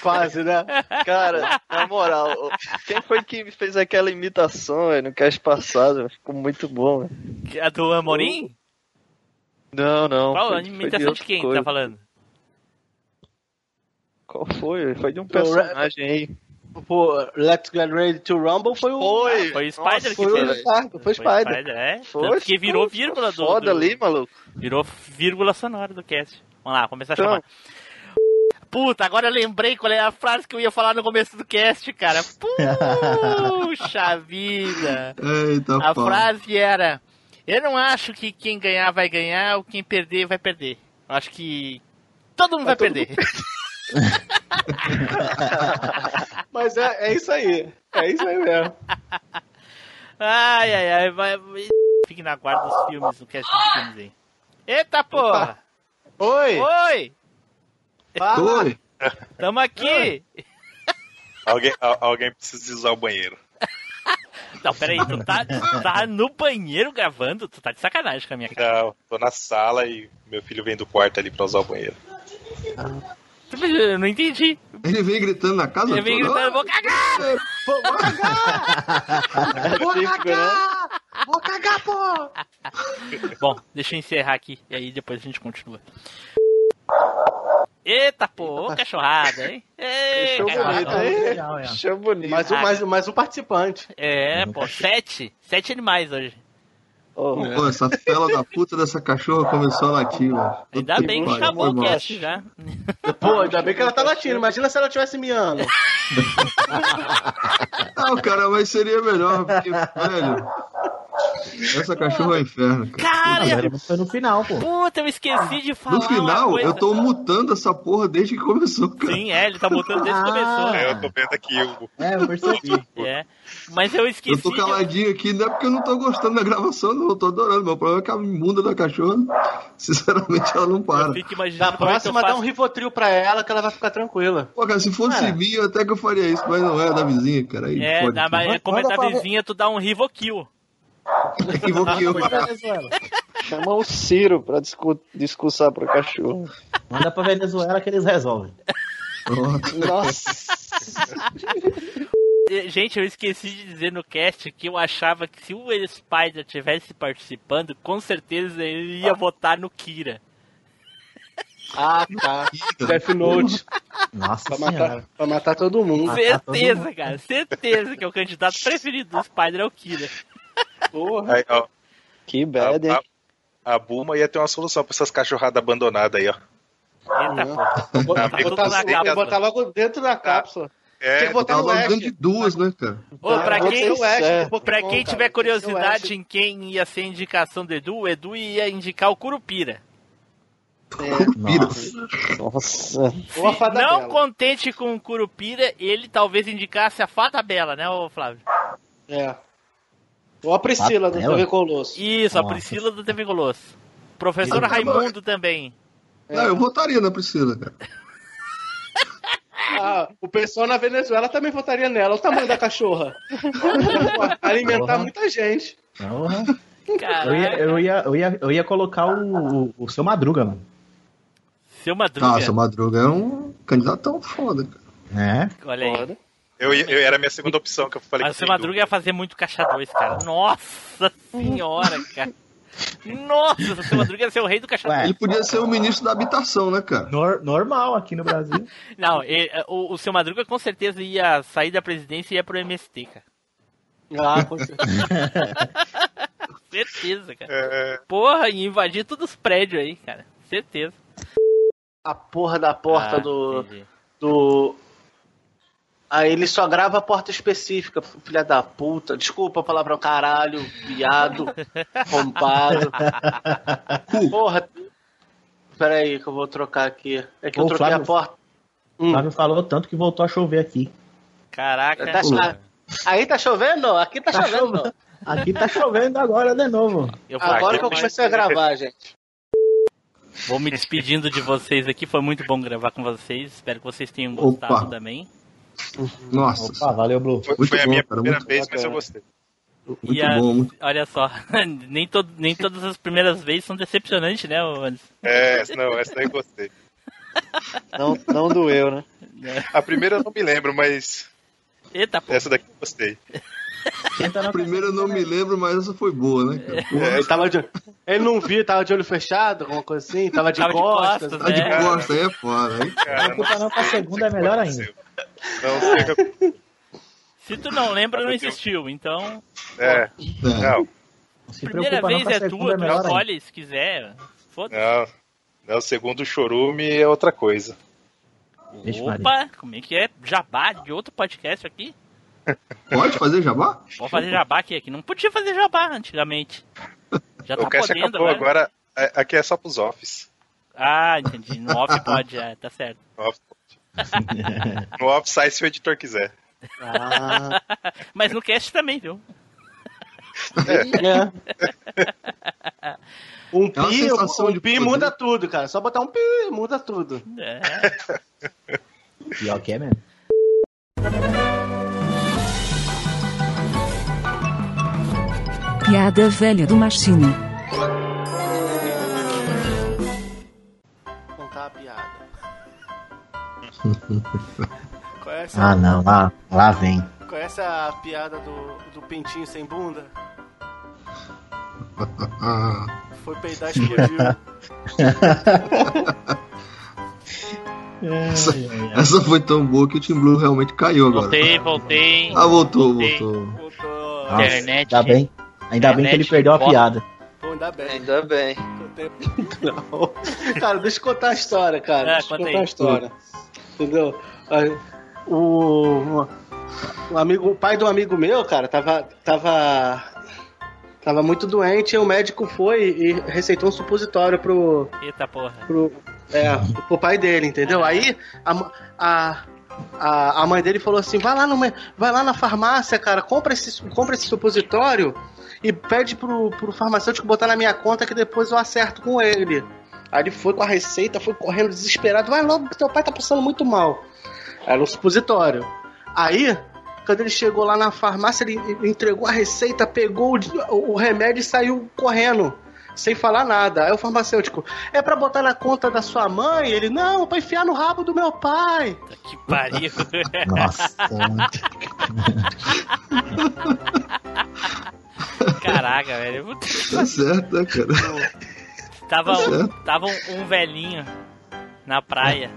Quase, né? Cara, na moral, quem foi que fez aquela imitação no cast passado? Ficou muito bom. velho. A do Amorim? Não, não. Qual a imitação de quem coisa. tá falando? Qual foi? Foi de um Ra- personagem aí. Pô, Let's Get Ready to Rumble foi o. Foi! Foi o Spider que Foi fez. o Spider. Foi o Spider. é. Foi, Tanto que virou vírgula do... Foda do- ali, maluco. Virou vírgula sonora do cast. Vamos lá, começar a Então. chamar. Puta, agora eu lembrei qual é a frase que eu ia falar no começo do cast, cara. Puxa vida. Eita, A pau. frase era: Eu não acho que quem ganhar vai ganhar ou quem perder vai perder. Eu acho que todo mundo vai, perder. Mas é, é isso aí. É isso aí mesmo. Ai, ai, ai. Vai... Fique na guarda dos filmes, no cast dos filmes aí. Eita porra! Oi! Oi! Fala! Oi. Tamo aqui! alguém, al- alguém precisa usar o banheiro. Não, peraí, tu tá, tu tá no banheiro gravando? Tu tá de sacanagem com a minha cara. Não, tô na sala e meu filho vem do quarto ali pra usar o banheiro. Eu não entendi. Ele vem gritando na casa Ele vem toda. gritando, vou cagar! Vou típico, né? cagar! Vou cagar, pô! Bom, deixa eu encerrar aqui e aí depois a gente continua. Eita, pô, ô cachorrada, hein? Ei, Show cachorrada. bonito, hein? É. Show bonito. Mais um, mais, mais um participante. É, pô, sete. Sete animais hoje. Ô, Pô, essa fela da puta dessa cachorra começou a latir, velho. Ainda Puta bem que pariu, acabou foi o mal. cast já. Pô, ainda bem que ela tá latindo. Imagina se ela tivesse miando. Não, cara, mas seria melhor, porque, velho. Essa cachorra é um inferno, cara. Cara, Mas foi no final, pô. puta, eu esqueci de falar. No final, eu tô mutando essa porra desde que começou, cara. Sim, é, ele tá botando desde que começou. Ah. É, eu tô vendo aqui o. É, eu percebi. É. Mas eu esqueci. Eu tô de- caladinho aqui, não é porque eu não tô gostando da gravação, não. Eu tô adorando. Meu problema é que a imunda da cachorra, sinceramente, ela não para. Eu fico imaginando Da como é eu próxima, dá um faço. Rivotril pra ela que ela vai ficar tranquila. Pô, cara, se fosse Cara. minha, até que eu faria isso, mas não é da vizinha, cara. Aí É, pode. na, mas como é da vizinha, tu dá um Rivokill. Equivoquei. Chama o Ciro pra discu discursar pro cachorro. Manda pra Venezuela que eles resolvem. Nossa. Gente, eu esqueci de dizer no cast que eu achava que se o Spider tivesse participando, com certeza ele ia votar no Kira. Ah, tá. Death Note. Nossa Pra senhora. matar, pra matar todo mundo. Ah, tá certeza, cara, certeza que é o candidato preferido do Spider é o Kira. Porra. Aí, ó, Que a, bad, hein? a, a Bulma ia ter uma solução pra essas cachorradas abandonadas aí, ó. Eita. Vou Tá botar, vou botar logo dentro da cápsula. Tem É, que botar Tava no dentro de duas, né, cara? Ô, pra Bota quem, Ash, é, pra quem cara. tiver curiosidade em quem ia ser a indicação do Edu, o Edu ia indicar o Curupira. Pira. Nossa. Ou a fada Não bela. contente com o Curupira, ele talvez indicasse a Fada Bela, né, ô Flávio? É. Ou a Priscila do Bela? TV Colosso. Isso, a Nossa. Priscila do TV Colosso. Professor. Raimundo também. Não, eu votaria na Priscila, cara. Ah, o pessoal na Venezuela também votaria nela. Olha o tamanho da cachorra. Alimentar Porra. muita gente. Eu ia, eu, ia, eu, ia, eu ia colocar o, o, seu Madruga, mano. Seu Madruga. Nossa, o Madruga é um candidatão foda, cara. É. Olha aí. Eu, ia- eu era a minha segunda opção que eu falei Mas o seu Madruga ia fazer muito caixa 2, cara. Nossa senhora, cara. Nossa, o seu Madruga ia ser o rei do cachaça. Ele podia ser o ministro da habitação, né, cara? Nor normal aqui no Brasil. Não, ele, o, o seu Madruga com certeza ia sair da presidência e ia pro MST, cara. Ah, com certeza. certeza, cara. É... Porra, e invadir todos os prédios aí, cara. Certeza. A porra da porta ah, do. Entendi. Do. Aí ele só grava a porta específica, filha da puta. Desculpa a palavra caralho, viado, rompado. Porra. Pera aí que eu vou trocar aqui. É que Ô, eu troquei Flávio, a porta. O hum. Flávio falou tanto que voltou a chover aqui. Caraca. Tá, aí tá chovendo? Aqui tá, tá chovendo. chovendo. Aqui tá chovendo agora de novo. Eu agora que eu comecei a gravar, gente. Vou me despedindo de vocês aqui. Foi muito bom gravar com vocês. Espero que vocês tenham gostado Opa. também. Nossa. Opa, valeu, Blue. Foi, foi a minha cara, primeira vez, mas eu gostei. Muito e a, bom, muito... olha só, nem, todo, nem todas as primeiras vezes são decepcionantes, né, Anderson? É, não, essa daí eu gostei. Não, não doeu, né? A primeira eu não me lembro, mas. Eita, pô. Essa daqui eu gostei. Tá a primeira eu não me lembro, mas essa foi boa, né, cara? É, ele, tava de, ele não viu, tava de olho fechado, alguma coisa assim, tava de tava costas. De costas, né? de costas, aí é foda. Aí, cara, não, não, não, pra segunda é melhor ainda. Não sei Se tu não lembra, não existiu, então. É. Não. Se Primeira vez é tua, tu escolhe se quiser. Foda-se. Não. Não, segundo o chorume é outra coisa. Opa, como é que é? Jabá de outro podcast aqui? Pode fazer jabá? Pode fazer jabá aqui, aqui. Não podia fazer jabá antigamente. Já tá o podendo agora. agora. É, aqui é só pros offs. Ah, entendi. No off pode, é, tá certo. Off no offsite se o editor quiser. Ah. Mas no cast também, viu? É. é. Um é pi, um, um pi muda tudo, cara. Só botar um pi, muda tudo. É. Pior que é mesmo. Piada velha do Machine. Conhece ah, a... não, lá, lá vem. Conhece a piada do, do pintinho sem bunda? Foi peidar e explodiu. Essa, essa, foi tão boa que o Team Blue realmente caiu agora. Voltei, voltei. Ah, voltou, voltei. voltou. voltou. Nossa, internet. Ainda bem, ainda bem que ele perdeu a piada. Pô, ainda bem. Ainda bem. Não. Cara, deixa eu contar a história, cara. É, deixa eu contar aí. a história. Entendeu? O, o, amigo, o pai do amigo meu, cara, tava, tava Tava muito doente e o médico foi e receitou um supositório pro. Eita porra. Pro, é, pro pai dele, entendeu? Aí a, a, a, a mãe dele falou assim: vai lá, no, vai lá na farmácia, cara, compra esse, compra esse supositório e pede pro, pro farmacêutico botar na minha conta que depois eu acerto com ele. Aí ele foi com a receita, foi correndo desesperado. Vai logo que teu pai tá passando muito mal. Era um supositório. Aí quando ele chegou lá na farmácia, ele entregou a receita, pegou o, remédio e saiu correndo sem falar nada. Aí o farmacêutico, é para botar na conta da sua mãe? Ele, não, pra enfiar no rabo do meu pai. Que pariu. Nossa. Caraca, velho. Tá certo, né, cara? Tava, tá um, tava um, velhinho na praia,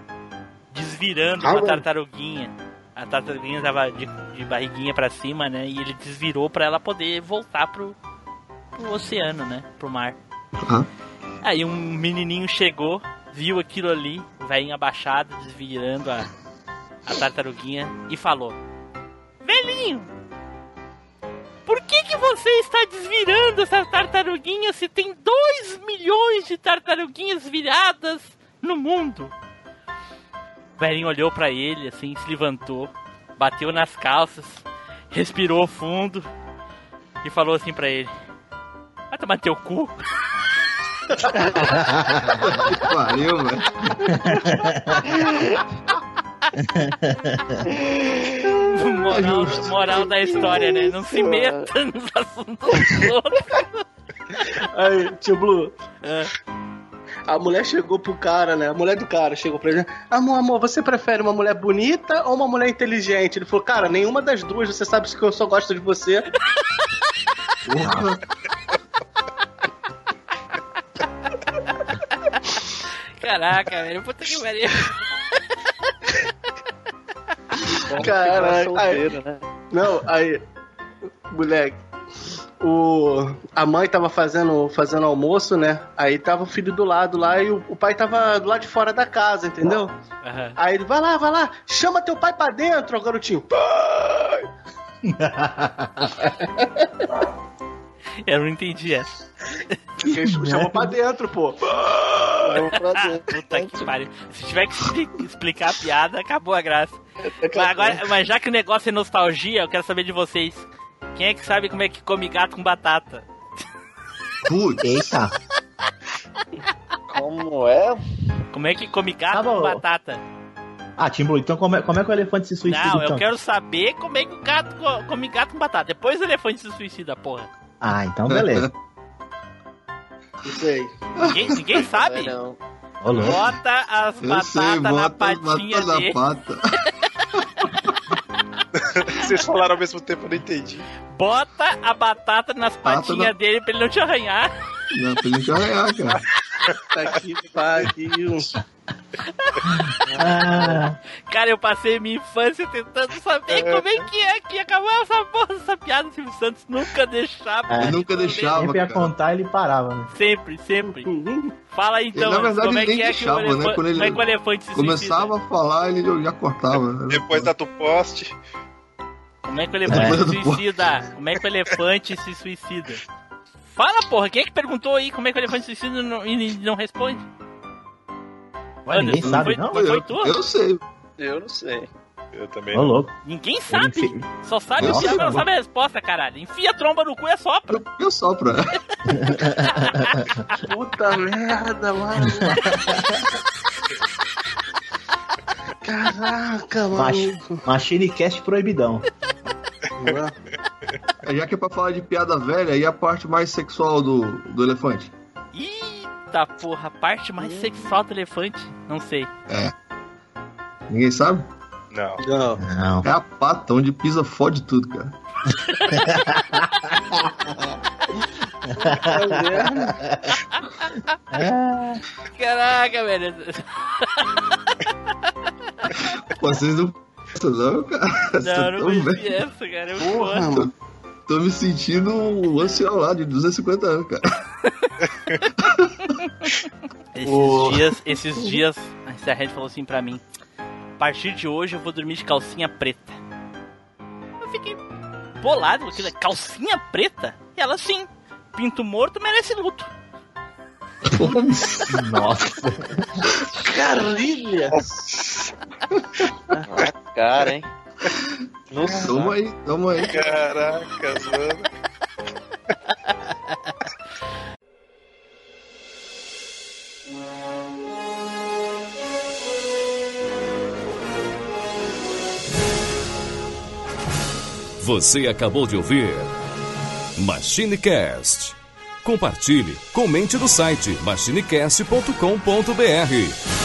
desvirando uma tartaruguinha a tartaruguinha tava de, de barriguinha para cima, né? E ele desvirou para ela poder voltar pro, pro oceano, né? Pro mar. Uhum. Aí um menininho chegou, viu aquilo ali, o velhinho abaixado, desvirando a, a tartaruguinha e falou: Velhinho, por que, que você está desvirando essa tartaruguinha se tem 2 milhões de tartaruguinhas viradas no mundo? O velhinho olhou para ele, assim, se levantou, bateu nas calças, respirou fundo e falou assim para ele: Vai tomar teu cu. que pariu, velho. moral, moral da história, né? Não se meta nos assuntos loucos. Aí, tio Blue. É. A mulher chegou pro cara, né? A mulher do cara chegou pra ele: né? Amor, amor, você prefere uma mulher bonita ou uma mulher inteligente? Ele falou: Cara, nenhuma das duas, você sabe que eu só gosto de você. Caraca, velho, puta que pariu. Caraca. Aí, né? Não, aí. Moleque. O, a mãe tava fazendo, fazendo almoço, né? Aí tava o filho do lado lá e o, o pai tava do lado de fora da casa, entendeu? Uhum. Aí ele, vai lá, vai lá, chama teu pai pra dentro, garotinho. Pai! Eu não entendi essa. Chamou pra dentro, pô. Chamou pra dentro. Puta que pariu. Se tiver que explicar a piada, acabou a graça. Mas, agora, mas já que o negócio é nostalgia, eu quero saber de vocês. Quem é que sabe como é que come gato com batata? Putz. Eita. Como é? Como é que come gato tá com batata? Ah, Timbu, então como é, como é que o elefante se suicida? Não, eu então? quero saber como é que o gato come gato com batata. Depois o elefante se suicida, porra. Ah, então beleza. Não sei. Ninguém, ninguém sabe? Não. Bota as batatas na patinha bota dele. pata. Vocês falaram ao mesmo tempo, eu não entendi. Bota a batata nas patinhas na- dele pra ele não te arranhar. Não, pra gente arranhar, cara. Tá que pariu. Ah, Cara, eu passei minha infância tentando saber como é que é que ia acabar essa porra, essa piada. O Silvio Santos nunca deixava. É. Nunca deixava, sempre ia cara. contar ele parava, né? Sempre, sempre. Fala aí, então, Ele, na verdade, como é que é que o deixava, né? elefante, Quando ele como é que o elefante se Começava suicida? a falar, ele já cortava. né? Depois da do poste. Como é que o elefante É. se suicida? Como é que o elefante se suicida? Fala, porra, quem é que perguntou aí como é que o elefante se suicida e não, e não responde? Ué, ninguém sabe, foi, não? Foi, foi Eu, tu? eu sei. Eu não sei. Eu também. Ô, louco. Ninguém sabe. Fe- Só sabe o Nossa, diabo, mas não sabe a resposta, caralho. Enfia a tromba no cu e assopra. Eu, eu sopro. né? Puta merda, mano. Caraca, Mach mano. Machine Cast proibidão. É, Já que é pra falar de piada velha, e a parte mais sexual do, do elefante? Eita porra, a parte mais sexual do elefante? Não sei. Ninguém sabe? Não. Não. Não. É a pata, onde pisa fode tudo, cara. Caraca, velho. Vocês não pensam, não, cara. Vocês Não, não bem. essa, cara. É muito Porra, foda. Tô me sentindo um ancião lá de 250 anos, cara. Esses dias, esses dias, a Serrete falou assim pra mim: A partir de hoje eu vou dormir de calcinha preta. Eu fiquei bolado com aquilo, calcinha preta? E ela sim, pinto morto merece luto. Nossa. Carilha. Cara, hein? Não Toma aí, toma aí. Caracas, mano. Você acabou de ouvir MachineCast. Compartilhe, comente no site machinecast.com.br.